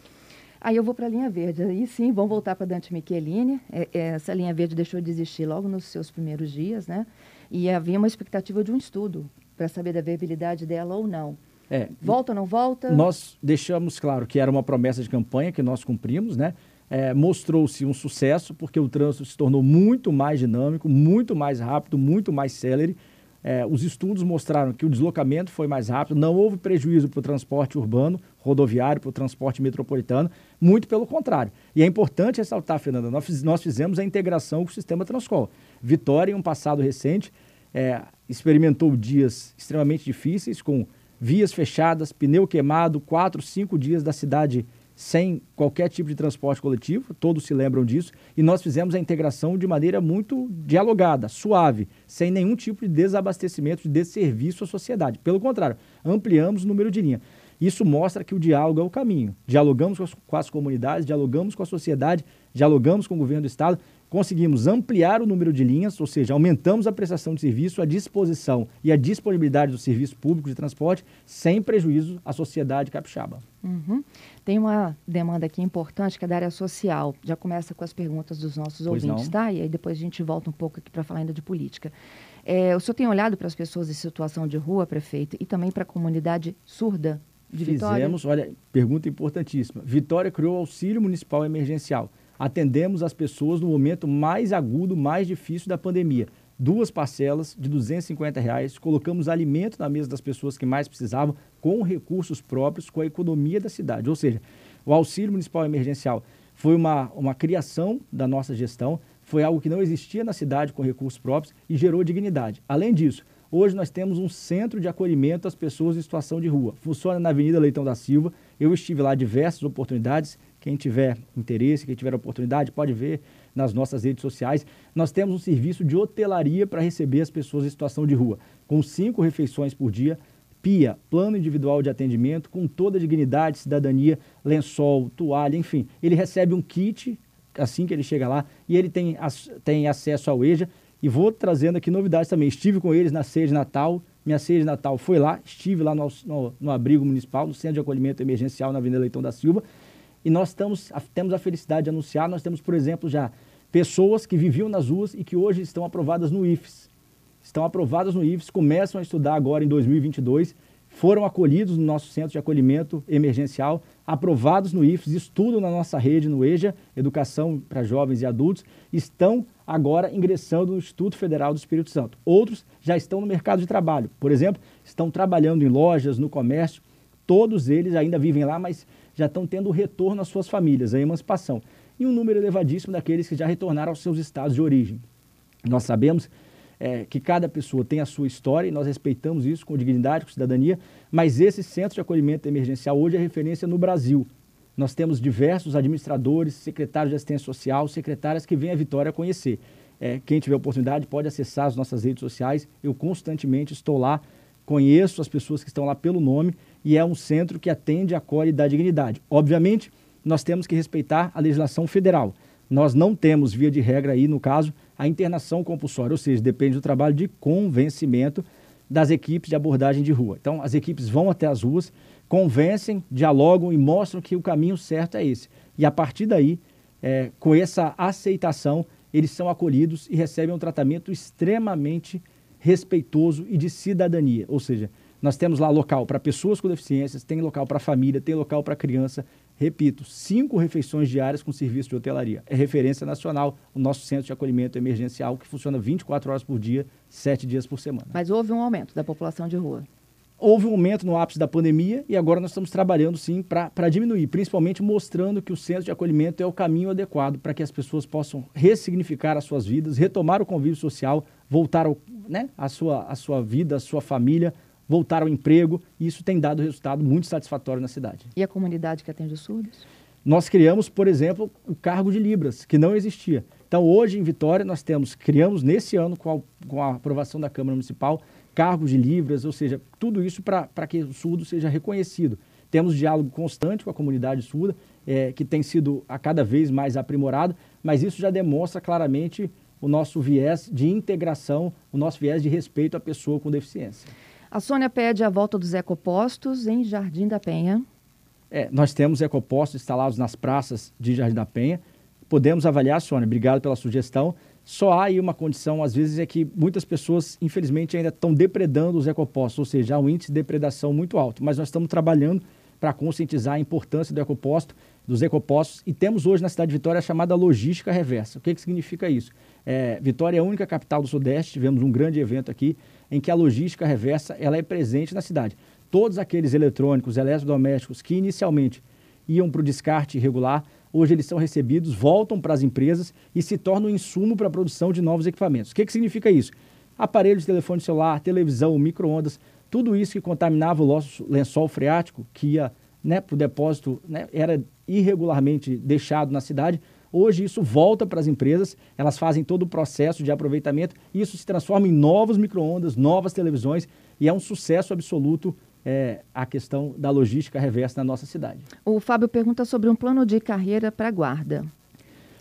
Aí eu vou para a linha verde. Aí sim, vamos voltar para Dante Michelini. É, é, essa linha verde deixou de existir logo nos seus primeiros dias, né? E havia uma expectativa de um estudo para saber da viabilidade dela ou não. É, volta ou não volta? Nós deixamos claro que era uma promessa de campanha que nós cumprimos, né? É, Mostrou-se um sucesso porque o trânsito se tornou muito mais dinâmico, muito mais rápido, muito mais célere. É, os estudos mostraram que o deslocamento foi mais rápido, não houve prejuízo para o transporte urbano, rodoviário, para o transporte metropolitano, muito pelo contrário. E é importante ressaltar, Fernanda, nós, nós fizemos a integração com o sistema Transcol. Vitória, em um passado recente, é, experimentou dias extremamente difíceis, com vias fechadas, pneu queimado, quatro, cinco dias da cidade sem qualquer tipo de transporte coletivo, todos se lembram disso, e nós fizemos a integração de maneira muito dialogada, suave, sem nenhum tipo de desabastecimento, de desserviço à sociedade. Pelo contrário, ampliamos o número de linha. Isso mostra que o diálogo é o caminho. Dialogamos com as, com as comunidades, dialogamos com a sociedade, dialogamos com o governo do Estado conseguimos ampliar o número de linhas, ou seja, aumentamos a prestação de serviço, a disposição e a disponibilidade do serviço público de transporte, sem prejuízo à sociedade capixaba. Uhum. Tem uma demanda aqui importante que é da área social. Já começa com as perguntas dos nossos pois ouvintes, não. tá? E aí depois a gente volta um pouco aqui para falar ainda de política. É, o senhor tem olhado para as pessoas em situação de rua, prefeito, e também para a comunidade surda de Vitória? Fizemos, olha, pergunta importantíssima. Vitória criou auxílio municipal emergencial atendemos as pessoas no momento mais agudo, mais difícil da pandemia. Duas parcelas de 250 reais, colocamos alimento na mesa das pessoas que mais precisavam, com recursos próprios, com a economia da cidade. Ou seja, o auxílio municipal emergencial foi uma, uma criação da nossa gestão, foi algo que não existia na cidade com recursos próprios e gerou dignidade. Além disso, hoje nós temos um centro de acolhimento às pessoas em situação de rua. Funciona na Avenida Leitão da Silva. Eu estive lá diversas oportunidades, quem tiver interesse, quem tiver oportunidade, pode ver nas nossas redes sociais. Nós temos um serviço de hotelaria para receber as pessoas em situação de rua, com cinco refeições por dia, PIA, plano individual de atendimento, com toda a dignidade, cidadania, lençol, toalha, enfim. Ele recebe um kit assim que ele chega lá e ele tem, tem acesso ao EJA. E vou trazendo aqui novidades também. Estive com eles na ceia de Natal. Minha ceia de Natal foi lá, estive lá no, no, no abrigo municipal, no Centro de Acolhimento Emergencial na Avenida Leitão da Silva. E nós estamos, temos a felicidade de anunciar, nós temos, por exemplo, já pessoas que viviam nas ruas e que hoje estão aprovadas no IFES. Estão aprovadas no IFES, começam a estudar agora em 2022, foram acolhidos no nosso centro de acolhimento emergencial, aprovados no IFES, estudam na nossa rede, no EJA, Educação para Jovens e Adultos, estão agora ingressando no Instituto Federal do Espírito Santo. Outros já estão no mercado de trabalho, por exemplo, estão trabalhando em lojas, no comércio, todos eles ainda vivem lá, mas já estão tendo o retorno às suas famílias, a emancipação. E um número elevadíssimo daqueles que já retornaram aos seus estados de origem. Nós sabemos é, que cada pessoa tem a sua história e nós respeitamos isso com dignidade, com cidadania, mas esse centro de acolhimento emergencial hoje é referência no Brasil. Nós temos diversos administradores, secretários de assistência social, secretárias que vêm a Vitória conhecer. É, quem tiver oportunidade pode acessar as nossas redes sociais. Eu constantemente estou lá, conheço as pessoas que estão lá pelo nome e é um centro que atende, acolhe e dá dignidade. Obviamente, nós temos que respeitar a legislação federal. Nós não temos, via de regra aí, no caso, a internação compulsória, ou seja, depende do trabalho de convencimento das equipes de abordagem de rua. Então, as equipes vão até as ruas, convencem, dialogam e mostram que o caminho certo é esse. E a partir daí, é, com essa aceitação, eles são acolhidos e recebem um tratamento extremamente respeitoso e de cidadania, ou seja, nós temos lá local para pessoas com deficiências, tem local para família, tem local para criança. Repito, cinco refeições diárias com serviço de hotelaria. É referência nacional o nosso centro de acolhimento emergencial, que funciona 24 horas por dia, sete dias por semana. Mas houve um aumento da população de rua? Houve um aumento no ápice da pandemia e agora nós estamos trabalhando sim para diminuir, principalmente mostrando que o centro de acolhimento é o caminho adequado para que as pessoas possam ressignificar as suas vidas, retomar o convívio social, voltar ao, né, a, sua, a sua vida, a sua família, voltar ao emprego, e isso tem dado resultado muito satisfatório na cidade. E a comunidade que atende os surdos? Nós criamos, por exemplo, o cargo de Libras, que não existia. Então, hoje em Vitória, nós temos, criamos nesse ano, com a, com a aprovação da Câmara Municipal, cargos de Libras, ou seja, tudo isso para que o surdo seja reconhecido. Temos diálogo constante com a comunidade surda, é, que tem sido a cada vez mais aprimorado, mas isso já demonstra claramente o nosso viés de integração, o nosso viés de respeito à pessoa com deficiência. A Sônia pede a volta dos ecopostos em Jardim da Penha. É, nós temos ecopostos instalados nas praças de Jardim da Penha. Podemos avaliar, Sônia, obrigado pela sugestão. Só há aí uma condição, às vezes, é que muitas pessoas, infelizmente, ainda estão depredando os ecopostos, ou seja, há um índice de depredação muito alto. Mas nós estamos trabalhando para conscientizar a importância do ecoposto, dos ecopostos, e temos hoje na cidade de Vitória a chamada logística reversa. O que, que significa isso? É, Vitória é a única capital do Sudeste, tivemos um grande evento aqui, em que a logística reversa ela é presente na cidade. Todos aqueles eletrônicos, eletrodomésticos que inicialmente iam para o descarte irregular, hoje eles são recebidos, voltam para as empresas e se tornam insumo para a produção de novos equipamentos. O que, que significa isso? Aparelhos de telefone celular, televisão, micro-ondas, tudo isso que contaminava o nosso lençol freático, que ia né, para o depósito, né, era irregularmente deixado na cidade, Hoje isso volta para as empresas, elas fazem todo o processo de aproveitamento, e isso se transforma em novos micro-ondas, novas televisões, e é um sucesso absoluto é, a questão da logística reversa na nossa cidade. O Fábio pergunta sobre um plano de carreira para a guarda,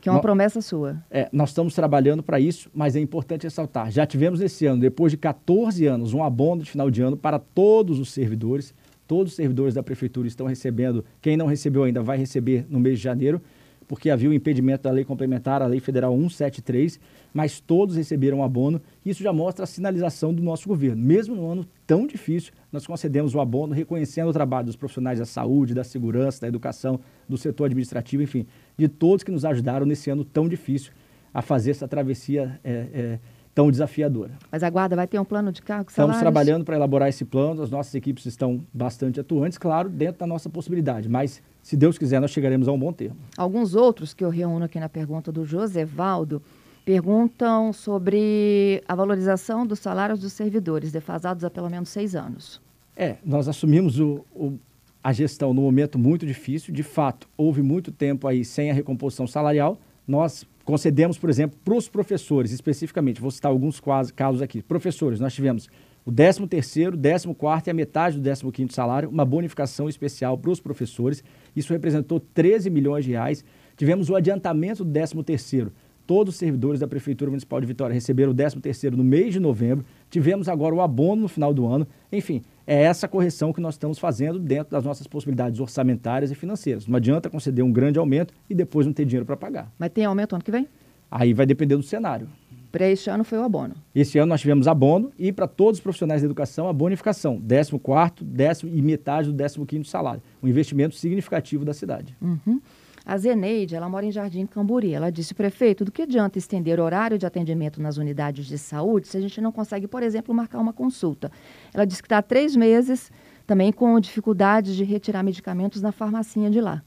que é uma no, promessa sua. É, nós estamos trabalhando para isso, mas é importante ressaltar, já tivemos esse ano, depois de 14 anos, um abono de final de ano para todos os servidores, todos os servidores da prefeitura estão recebendo, quem não recebeu ainda vai receber no mês de janeiro, porque havia o impedimento da lei complementar, a lei federal 173, mas todos receberam abono. Isso já mostra a sinalização do nosso governo. Mesmo no ano tão difícil, nós concedemos o abono, reconhecendo o trabalho dos profissionais da saúde, da segurança, da educação, do setor administrativo, enfim, de todos que nos ajudaram nesse ano tão difícil a fazer essa travessia é, é, tão desafiadora. Mas a Guarda vai ter um plano de cargo? Estamos trabalhando para elaborar esse plano, as nossas equipes estão bastante atuantes, claro, dentro da nossa possibilidade, mas se Deus quiser, nós chegaremos a um bom termo. Alguns outros que eu reúno aqui na pergunta do Josevaldo perguntam sobre a valorização dos salários dos servidores, defasados há pelo menos seis anos. É, nós assumimos o, o, a gestão num momento muito difícil. De fato, houve muito tempo aí sem a recomposição salarial. Nós concedemos, por exemplo, para os professores, especificamente, vou citar alguns casos aqui. Professores, nós tivemos o 13 terceiro, 14 quarto e a metade do 15 quinto salário, uma bonificação especial para os professores. Isso representou 13 milhões de reais. Tivemos o adiantamento do 13 terceiro. Todos os servidores da Prefeitura Municipal de Vitória receberam o 13 terceiro no mês de novembro. Tivemos agora o abono no final do ano. Enfim, é essa correção que nós estamos fazendo dentro das nossas possibilidades orçamentárias e financeiras. Não adianta conceder um grande aumento e depois não ter dinheiro para pagar. Mas tem aumento ano que vem? Aí vai depender do cenário. Para este ano foi o abono. Esse ano nós tivemos abono e para todos os profissionais da educação a bonificação, 14º, décimo e metade do 15º salário. Um investimento significativo da cidade. Uhum. A Zeneide, ela mora em Jardim Camburi. Ela disse, prefeito, do que adianta estender horário de atendimento nas unidades de saúde se a gente não consegue, por exemplo, marcar uma consulta? Ela disse que está há três meses também com dificuldades de retirar medicamentos na farmacinha de lá.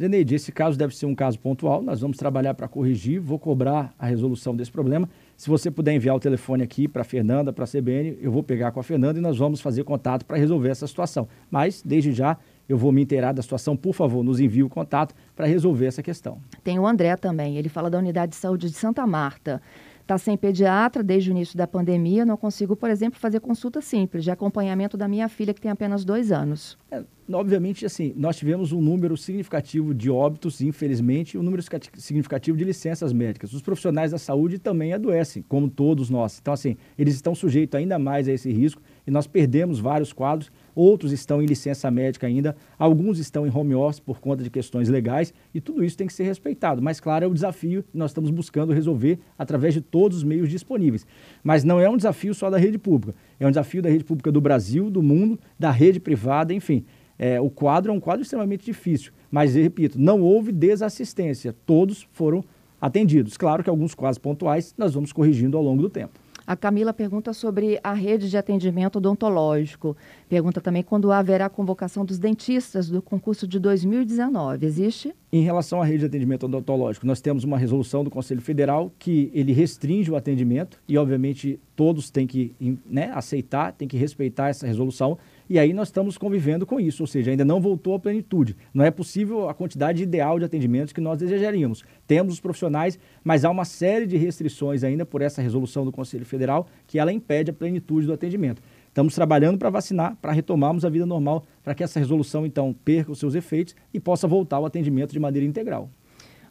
Zeneide, esse caso deve ser um caso pontual, nós vamos trabalhar para corrigir, vou cobrar a resolução desse problema. Se você puder enviar o telefone aqui para a Fernanda, para a CBN, eu vou pegar com a Fernanda e nós vamos fazer contato para resolver essa situação. Mas, desde já, eu vou me inteirar da situação, por favor, nos envie o contato para resolver essa questão. Tem o André também, ele fala da unidade de saúde de Santa Marta. Está sem pediatra desde o início da pandemia, não consigo, por exemplo, fazer consulta simples de acompanhamento da minha filha, que tem apenas dois anos. É, obviamente, assim, nós tivemos um número significativo de óbitos, infelizmente, e um número significativo de licenças médicas. Os profissionais da saúde também adoecem, como todos nós. Então, assim, eles estão sujeitos ainda mais a esse risco e nós perdemos vários quadros. Outros estão em licença médica ainda, alguns estão em home office por conta de questões legais e tudo isso tem que ser respeitado. Mas, claro, é o desafio que nós estamos buscando resolver através de todos os meios disponíveis. Mas não é um desafio só da rede pública, é um desafio da rede pública do Brasil, do mundo, da rede privada, enfim. É, o quadro é um quadro extremamente difícil, mas, repito, não houve desassistência, todos foram atendidos. Claro que alguns quadros pontuais nós vamos corrigindo ao longo do tempo. A Camila pergunta sobre a rede de atendimento odontológico. Pergunta também quando haverá convocação dos dentistas do concurso de 2019. Existe? Em relação à rede de atendimento odontológico, nós temos uma resolução do Conselho Federal que ele restringe o atendimento e, obviamente, todos têm que né, aceitar, têm que respeitar essa resolução e aí nós estamos convivendo com isso, ou seja, ainda não voltou à plenitude. Não é possível a quantidade ideal de atendimentos que nós desejaríamos. Temos os profissionais, mas há uma série de restrições ainda por essa resolução do Conselho Federal que ela impede a plenitude do atendimento. Estamos trabalhando para vacinar, para retomarmos a vida normal, para que essa resolução, então, perca os seus efeitos e possa voltar ao atendimento de maneira integral.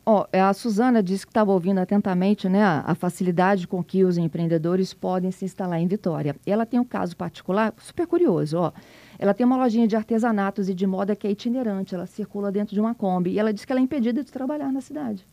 Oh, a Suzana disse que estava ouvindo atentamente né, a, facilidade com que os empreendedores podem se instalar em Vitória. Ela tem um caso particular super curioso. Ó. Ela tem uma lojinha de artesanatos e de moda que é itinerante, ela circula dentro de uma Kombi e ela diz que ela é impedida de trabalhar na cidade.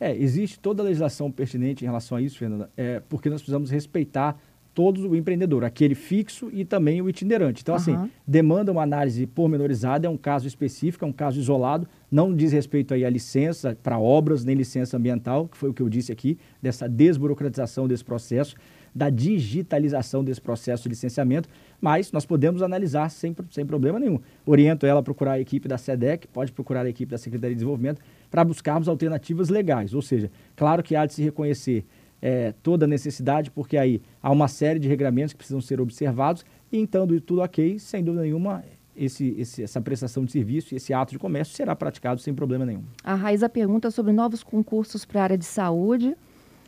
É, existe toda a legislação pertinente em relação a isso, Fernanda, é, porque nós precisamos respeitar todo o empreendedor, aquele fixo e também o itinerante. Então, uhum. assim, demanda uma análise pormenorizada, é um caso específico, é um caso isolado, não diz respeito aí à licença para obras, nem licença ambiental, que foi o que eu disse aqui, dessa desburocratização desse processo, da digitalização desse processo de licenciamento, mas nós podemos analisar sem, sem problema nenhum. Oriento ela a procurar a equipe da SEDEC, pode procurar a equipe da Secretaria de Desenvolvimento, para buscarmos alternativas legais. Ou seja, claro que há de se reconhecer é, toda a necessidade, porque aí há uma série de regramentos que precisam ser observados, e então, tudo ok, sem dúvida nenhuma, esse, esse, essa prestação de serviço esse ato de comércio será praticado sem problema nenhum. A Raiza pergunta sobre novos concursos para a área de saúde.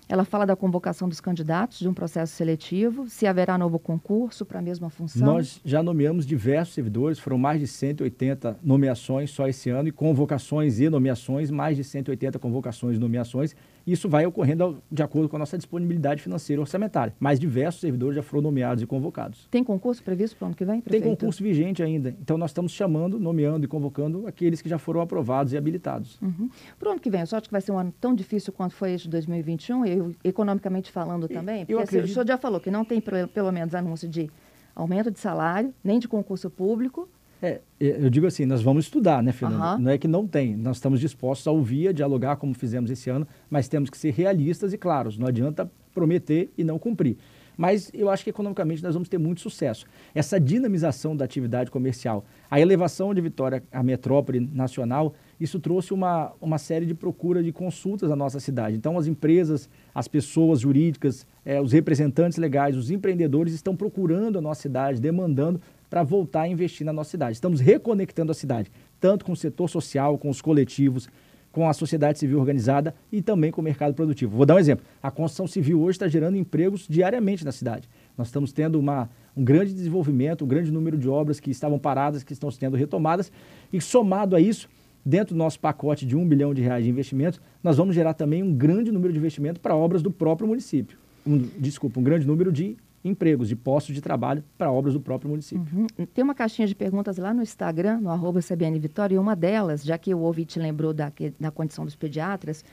Ela fala da convocação dos candidatos de um processo seletivo, se haverá novo concurso para a mesma função. Nós já nomeamos diversos servidores, foram mais de 180 nomeações só esse ano, e convocações e nomeações, mais de 180 convocações e nomeações. Isso vai ocorrendo de acordo com a nossa disponibilidade financeira orçamentária. Mas diversos servidores já foram nomeados e convocados. Tem concurso previsto para o ano que vem, prefeito? Tem concurso vigente ainda. Então, nós estamos chamando, nomeando e convocando aqueles que já foram aprovados e habilitados. Uhum. Para o ano que vem, eu só acho que vai ser um ano tão difícil quanto foi este de 2021, e, economicamente falando também? Porque eu acredito... o senhor já falou que não tem, pelo menos, anúncio de aumento de salário, nem de concurso público, é, eu digo assim, nós vamos estudar, né, Fernanda? Uhum. Não é que não tem. Nós estamos dispostos a ouvir, a dialogar, como fizemos esse ano, mas temos que ser realistas e claros. Não adianta prometer e não cumprir. Mas eu acho que economicamente nós vamos ter muito sucesso. Essa dinamização da atividade comercial, a elevação de Vitória à metrópole nacional, isso trouxe uma, uma série de procura de consultas à nossa cidade. Então, as empresas, as pessoas jurídicas, é, os representantes legais, os empreendedores estão procurando a nossa cidade, demandando para voltar a investir na nossa cidade. Estamos reconectando a cidade, tanto com o setor social, com os coletivos, com a sociedade civil organizada e também com o mercado produtivo. Vou dar um exemplo. A construção civil hoje está gerando empregos diariamente na cidade. Nós estamos tendo uma, um grande desenvolvimento, um grande número de obras que estavam paradas, que estão sendo retomadas. E somado a isso, dentro do nosso pacote de um bilhão de reais de investimentos, nós vamos gerar também um grande número de investimento para obras do próprio município. Um, desculpa, um grande número de empregos, de postos de trabalho para obras do próprio município. Uhum. Tem uma caixinha de perguntas lá no Instagram, no arroba CBN Vitória, e uma delas, já que o ouvinte lembrou da, da condição dos pediatras,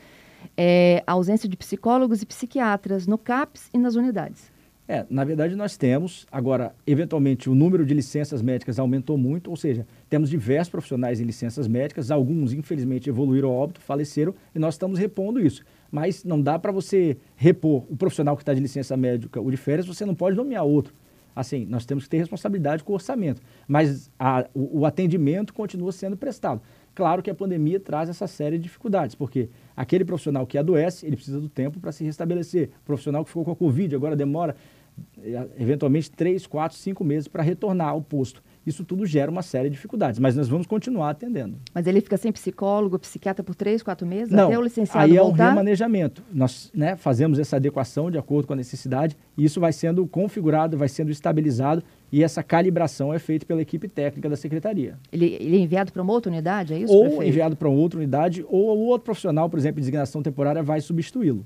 é a ausência de psicólogos e psiquiatras no CAPS e nas unidades. É, na verdade nós temos, agora, eventualmente o número de licenças médicas aumentou muito, ou seja, temos diversos profissionais em licenças médicas, alguns infelizmente evoluíram ao óbito, faleceram, e nós estamos repondo isso. Mas não dá para você repor o profissional que está de licença médica ou de férias, você não pode nomear outro. Assim, nós temos que ter responsabilidade com o orçamento, mas a, o, o atendimento continua sendo prestado. Claro que a pandemia traz essa série de dificuldades, porque aquele profissional que adoece, ele precisa do tempo para se restabelecer. O profissional que ficou com a Covid agora demora eventualmente três, quatro, cinco meses para retornar ao posto. Isso tudo gera uma série de dificuldades, mas nós vamos continuar atendendo. Mas ele fica sem psicólogo, psiquiatra por três, quatro meses, Não, até o licenciado aí voltar? é um remanejamento. Nós né, fazemos essa adequação de acordo com a necessidade e isso vai sendo configurado, vai sendo estabilizado e essa calibração é feita pela equipe técnica da secretaria. Ele, ele é enviado para uma outra unidade, é isso, Ou prefeito? enviado para uma outra unidade, ou o outro profissional, por exemplo, de designação temporária, vai substituí-lo.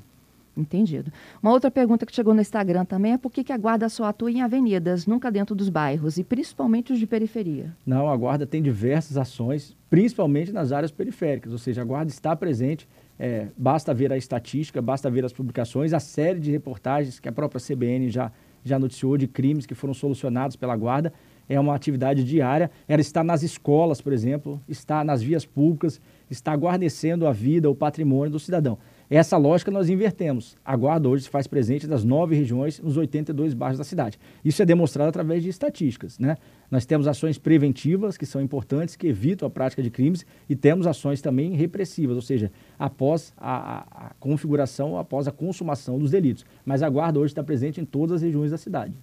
Entendido. Uma outra pergunta que chegou no Instagram também é por que, que a guarda só atua em avenidas, nunca dentro dos bairros, e principalmente os de periferia? Não, a guarda tem diversas ações, principalmente nas áreas periféricas, ou seja, a guarda está presente, é, basta ver a estatística, basta ver as publicações, a série de reportagens que a própria CBN já, já noticiou de crimes que foram solucionados pela guarda, é uma atividade diária, ela está nas escolas, por exemplo, está nas vias públicas, está guarnecendo a vida, o patrimônio do cidadão. Essa lógica nós invertemos. A guarda hoje se faz presente nas nove regiões, nos 82 bairros da cidade. Isso é demonstrado através de estatísticas. Né? Nós temos ações preventivas, que são importantes, que evitam a prática de crimes, e temos ações também repressivas, ou seja, após a, a, a configuração, após a consumação dos delitos. Mas a guarda hoje está presente em todas as regiões da cidade.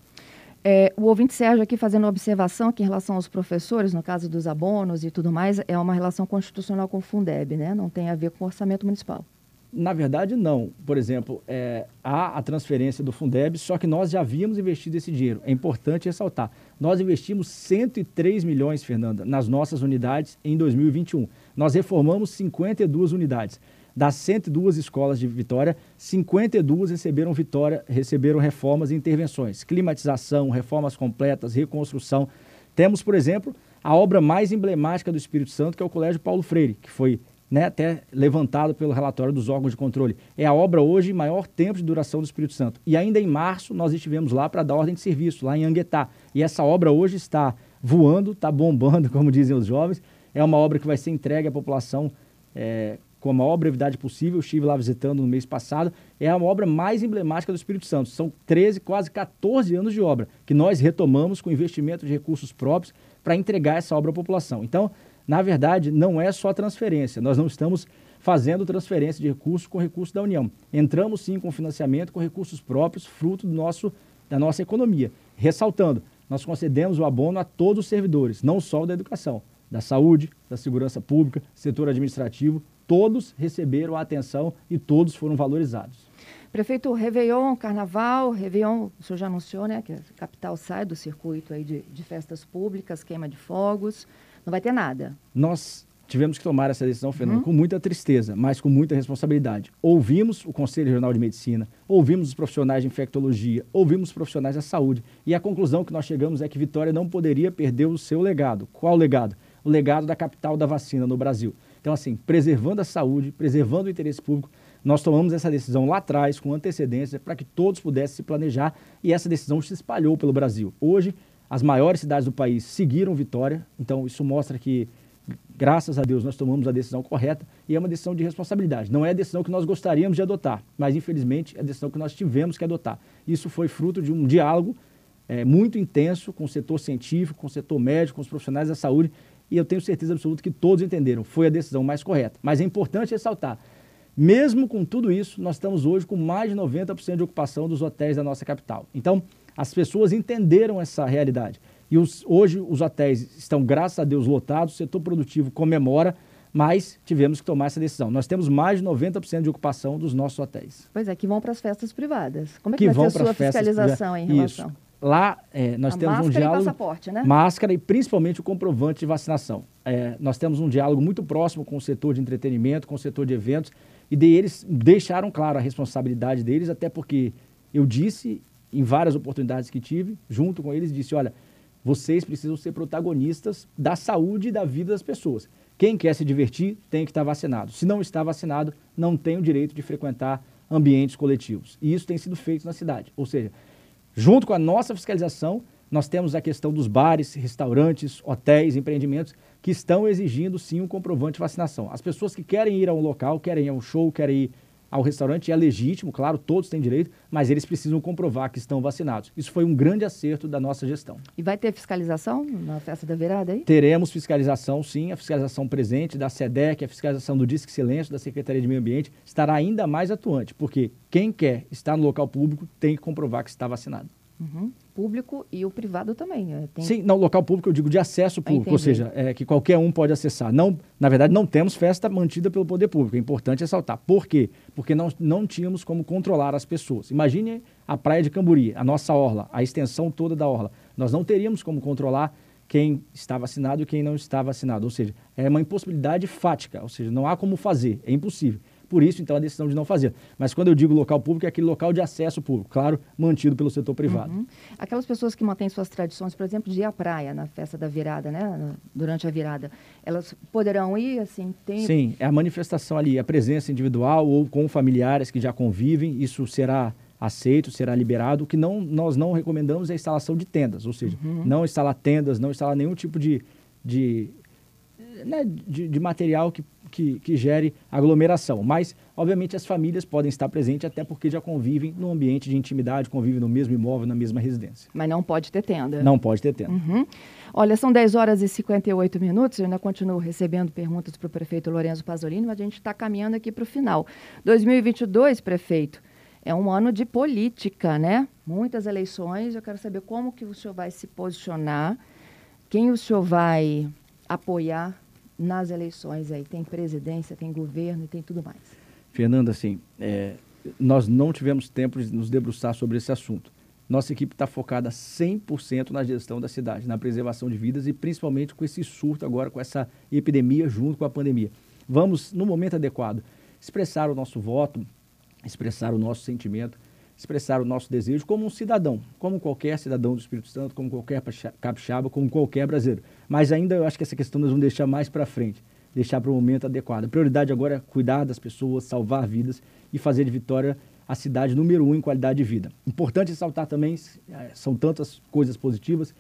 É, o ouvinte Sérgio aqui fazendo uma observação que em relação aos professores, no caso dos abonos e tudo mais, é uma relação constitucional com o Fundeb, né? não tem a ver com o orçamento municipal. Na verdade, não. Por exemplo, é, há a transferência do Fundeb, só que nós já havíamos investido esse dinheiro. É importante ressaltar. Nós investimos 103 milhões, Fernanda, nas nossas unidades em 2021. Nós reformamos 52 unidades. Das 102 escolas de Vitória, 52 receberam Vitória, receberam reformas e intervenções. Climatização, reformas completas, reconstrução. Temos, por exemplo, a obra mais emblemática do Espírito Santo, que é o Colégio Paulo Freire, que foi né, até levantado pelo relatório dos órgãos de controle. É a obra hoje maior tempo de duração do Espírito Santo. E ainda em março nós estivemos lá para dar ordem de serviço, lá em Anguetá. E essa obra hoje está voando, está bombando, como dizem os jovens. É uma obra que vai ser entregue à população é, com a maior brevidade possível. Eu estive lá visitando no mês passado. É a obra mais emblemática do Espírito Santo. São 13, quase 14 anos de obra que nós retomamos com investimento de recursos próprios para entregar essa obra à população. Então, na verdade, não é só transferência. Nós não estamos fazendo transferência de recursos com recursos da União. Entramos sim com financiamento com recursos próprios, fruto do nosso, da nossa economia. Ressaltando, nós concedemos o abono a todos os servidores, não só o da educação, da saúde, da segurança pública, setor administrativo, todos receberam a atenção e todos foram valorizados. Prefeito, Réveillon, Carnaval, Réveillon, o senhor já anunciou, né, que a capital sai do circuito aí de, de festas públicas, queima de fogos, não vai ter nada. Nós tivemos que tomar essa decisão, Fernando, uhum. com muita tristeza, mas com muita responsabilidade. Ouvimos o Conselho Regional de Medicina, ouvimos os profissionais de infectologia, ouvimos os profissionais da saúde, e a conclusão que nós chegamos é que Vitória não poderia perder o seu legado. Qual legado? O legado da capital da vacina no Brasil. Então, assim, preservando a saúde, preservando o interesse público, nós tomamos essa decisão lá atrás, com antecedência, para que todos pudessem se planejar e essa decisão se espalhou pelo Brasil. Hoje, as maiores cidades do país seguiram Vitória, então isso mostra que, graças a Deus, nós tomamos a decisão correta e é uma decisão de responsabilidade. Não é a decisão que nós gostaríamos de adotar, mas infelizmente é a decisão que nós tivemos que adotar. Isso foi fruto de um diálogo é, muito intenso com o setor científico, com o setor médico, com os profissionais da saúde e eu tenho certeza absoluta que todos entenderam, foi a decisão mais correta. Mas é importante ressaltar, mesmo com tudo isso, nós estamos hoje com mais de 90% de ocupação dos hotéis da nossa capital. Então, as pessoas entenderam essa realidade. E os, hoje os hotéis estão, graças a Deus, lotados, o setor produtivo comemora, mas tivemos que tomar essa decisão. Nós temos mais de 90% de ocupação dos nossos hotéis. Pois é, que vão para as festas privadas. Como é que, que vai ser a sua fiscalização em relação? Isso. Lá é, nós a temos um diálogo. E passaporte, né? Máscara e principalmente o comprovante de vacinação. É, nós temos um diálogo muito próximo com o setor de entretenimento, com o setor de eventos, e de eles deixaram claro a responsabilidade deles, até porque eu disse em várias oportunidades que tive, junto com eles, disse: olha, vocês precisam ser protagonistas da saúde e da vida das pessoas. Quem quer se divertir tem que estar vacinado. Se não está vacinado, não tem o direito de frequentar ambientes coletivos. E isso tem sido feito na cidade. Ou seja, junto com a nossa fiscalização, nós temos a questão dos bares, restaurantes, hotéis, empreendimentos que estão exigindo sim um comprovante de vacinação. As pessoas que querem ir a um local, querem ir a um show, querem ir ao restaurante, é legítimo, claro, todos têm direito, mas eles precisam comprovar que estão vacinados. Isso foi um grande acerto da nossa gestão. E vai ter fiscalização na festa da virada aí? Teremos fiscalização, sim, a fiscalização presente da SEDEC, a fiscalização do Disque Silêncio, da Secretaria de Meio Ambiente, estará ainda mais atuante, porque quem quer estar no local público tem que comprovar que está vacinado. Uhum. Público e o privado também. Né? Tem... Sim, no local público eu digo de acesso público, ou seja, é, que qualquer um pode acessar. Não, na verdade, não temos festa mantida pelo poder público. É importante ressaltar. Por quê? Porque não, não tínhamos como controlar as pessoas. Imagine a praia de Camburi, a nossa orla, a extensão toda da orla. Nós não teríamos como controlar quem está vacinado e quem não está vacinado. Ou seja, é uma impossibilidade fática, ou seja, não há como fazer, é impossível. Por isso, então, a decisão de não fazer. Mas quando eu digo local público, é aquele local de acesso público, claro, mantido pelo setor privado. Uhum. Aquelas pessoas que mantêm suas tradições, por exemplo, de ir à praia na festa da virada, né? Durante a virada, elas poderão ir, assim, tem... Sim, é a manifestação ali, a presença individual ou com familiares que já convivem, isso será aceito, será liberado. O que não, nós não recomendamos é a instalação de tendas, ou seja, uhum. não instalar tendas, não instalar nenhum tipo de, de, né, de, de material que que, que gere aglomeração. Mas, obviamente, as famílias podem estar presentes até porque já convivem num ambiente de intimidade, convivem no mesmo imóvel, na mesma residência. Mas não pode ter tenda. Não pode ter tenda. Uhum. Olha, são 10 horas e 58 minutos, eu ainda continuo recebendo perguntas para o prefeito Lourenço Pasolini, mas a gente está caminhando aqui para o final. 2022, prefeito, é um ano de política, né? Muitas eleições, eu quero saber como que o senhor vai se posicionar, quem o senhor vai apoiar nas eleições aí. Tem presidência, tem governo e tem tudo mais. Fernanda, assim, é, nós não tivemos tempo de nos debruçar sobre esse assunto. Nossa equipe está focada 100% na gestão da cidade, na preservação de vidas e principalmente com esse surto agora, com essa epidemia junto com a pandemia. Vamos, no momento adequado, expressar o nosso voto, expressar o nosso sentimento, expressar o nosso desejo como um cidadão, como qualquer cidadão do Espírito Santo, como qualquer capixaba, como qualquer brasileiro. Mas ainda eu acho que essa questão nós vamos deixar mais para frente, deixar para o momento adequado. A prioridade agora é cuidar das pessoas, salvar vidas e fazer de Vitória a cidade número um em qualidade de vida. Importante ressaltar também, é, são tantas coisas positivas,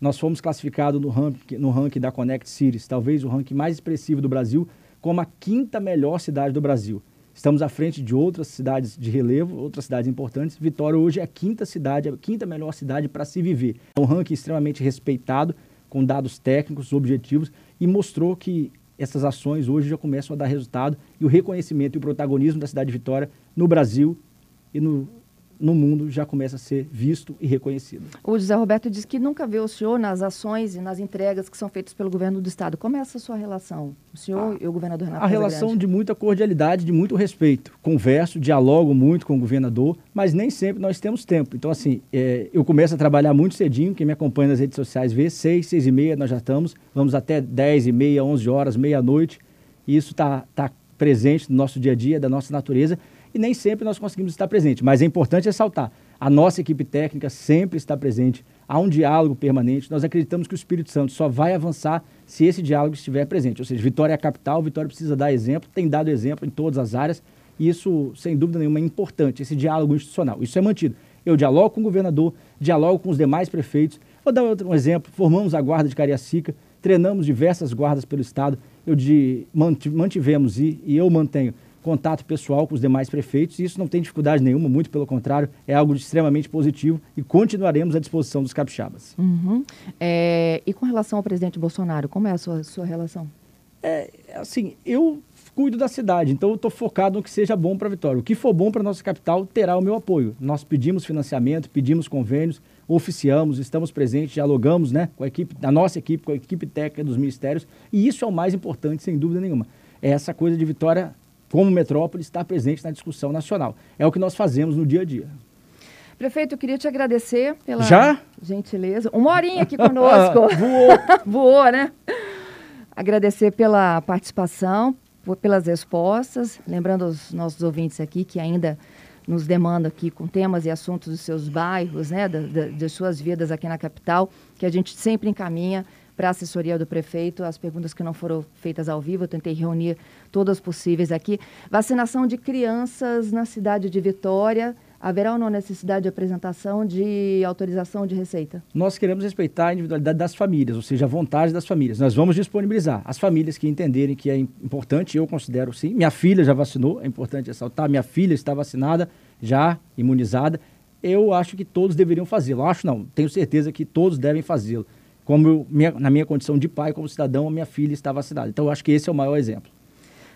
nós fomos classificados no ranking, no ranking da Connect Cities, talvez o ranking mais expressivo do Brasil, como a quinta melhor cidade do Brasil. Estamos à frente de outras cidades de relevo, outras cidades importantes. Vitória hoje é a quinta cidade, a quinta melhor cidade para se viver. É um ranking extremamente respeitado, com dados técnicos, objetivos, e mostrou que essas ações hoje já começam a dar resultado e o reconhecimento e o protagonismo da cidade de Vitória no Brasil e no no mundo já começa a ser visto e reconhecido. O José Roberto disse que nunca vê o senhor nas ações e nas entregas que são feitas pelo governo do Estado. Como é essa sua relação, o senhor ah, e o governador Renato A relação de muita cordialidade, de muito respeito. Converso, dialogo muito com o governador, mas nem sempre nós temos tempo. Então, assim, é, eu começo a trabalhar muito cedinho, quem me acompanha nas redes sociais vê, seis, seis e meia nós já estamos, vamos até dez e meia, onze horas, meia-noite, e isso está tá presente no nosso dia a dia, da nossa natureza, e nem sempre nós conseguimos estar presente. Mas é importante ressaltar: a nossa equipe técnica sempre está presente, há um diálogo permanente. Nós acreditamos que o Espírito Santo só vai avançar se esse diálogo estiver presente. Ou seja, Vitória é a capital, Vitória precisa dar exemplo, tem dado exemplo em todas as áreas, e isso, sem dúvida nenhuma, é importante, esse diálogo institucional. Isso é mantido. Eu dialogo com o governador, dialogo com os demais prefeitos. Vou dar outro um exemplo: formamos a Guarda de Cariacica, treinamos diversas guardas pelo Estado. Eu de, mantivemos e, e eu mantenho contato pessoal com os demais prefeitos, e isso não tem dificuldade nenhuma, muito pelo contrário, é algo extremamente positivo e continuaremos à disposição dos capixabas. Uhum. É, e com relação ao presidente Bolsonaro, como é a sua, sua relação? É, assim, eu cuido da cidade, então eu estou focado no que seja bom para a Vitória. O que for bom para a nossa capital terá o meu apoio. Nós pedimos financiamento, pedimos convênios, oficiamos, estamos presentes, dialogamos né, com a equipe, da nossa equipe, com a equipe técnica dos ministérios, e isso é o mais importante, sem dúvida nenhuma. É essa coisa de Vitória como metrópole, estar presente na discussão nacional. É o que nós fazemos no dia a dia. Prefeito, eu queria te agradecer pela Já? gentileza. Uma horinha aqui conosco. Voou. Voou, né? Agradecer pela participação, pelas respostas. Lembrando aos nossos ouvintes aqui que ainda nos demandam aqui com temas e assuntos dos seus bairros, né, da, da, das suas vidas aqui na capital, que a gente sempre encaminha para a assessoria do prefeito as perguntas que não foram feitas ao vivo. Eu tentei reunir todas possíveis aqui. Vacinação de crianças na cidade de Vitória. Haverá ou não necessidade de apresentação de autorização de receita? Nós queremos respeitar a individualidade das famílias, ou seja, a vontade das famílias. Nós vamos disponibilizar as famílias que entenderem que é importante, eu considero sim. Minha filha já vacinou, é importante ressaltar. Minha filha está vacinada, já imunizada. Eu acho que todos deveriam fazê-lo. Acho não, tenho certeza que todos devem fazê-lo como eu, minha, na minha condição de pai, como cidadão, a minha filha está vacinada. Então, eu acho que esse é o maior exemplo.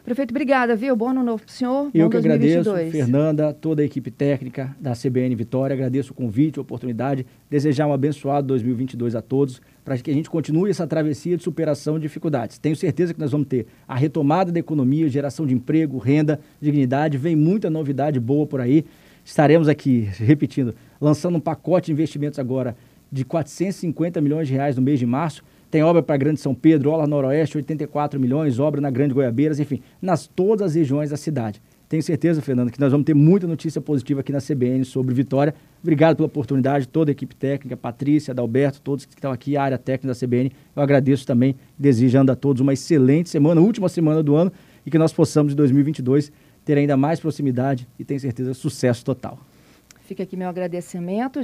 Prefeito, obrigada, viu? Bom ano novo para o senhor. Eu que agradeço, Fernanda, toda a equipe técnica da CBN Vitória. Agradeço o convite, a oportunidade. Desejar um abençoado 2022 a todos, para que a gente continue essa travessia de superação de dificuldades. Tenho certeza que nós vamos ter a retomada da economia, geração de emprego, renda, dignidade. Vem muita novidade boa por aí. Estaremos aqui, repetindo, lançando um pacote de investimentos agora de 450 milhões de reais no mês de março. Tem obra para Grande São Pedro, Ola Noroeste, 84 milhões, obra na Grande Goiabeiras, enfim, nas todas as regiões da cidade. Tenho certeza, Fernando, que nós vamos ter muita notícia positiva aqui na CBN sobre Vitória. Obrigado pela oportunidade, toda a equipe técnica, Patrícia, Adalberto, todos que estão aqui, a área técnica da CBN. Eu agradeço também, desejando a todos uma excelente semana, última semana do ano, e que nós possamos, em 2022, ter ainda mais proximidade e tenho certeza, sucesso total. Fica aqui meu agradecimento.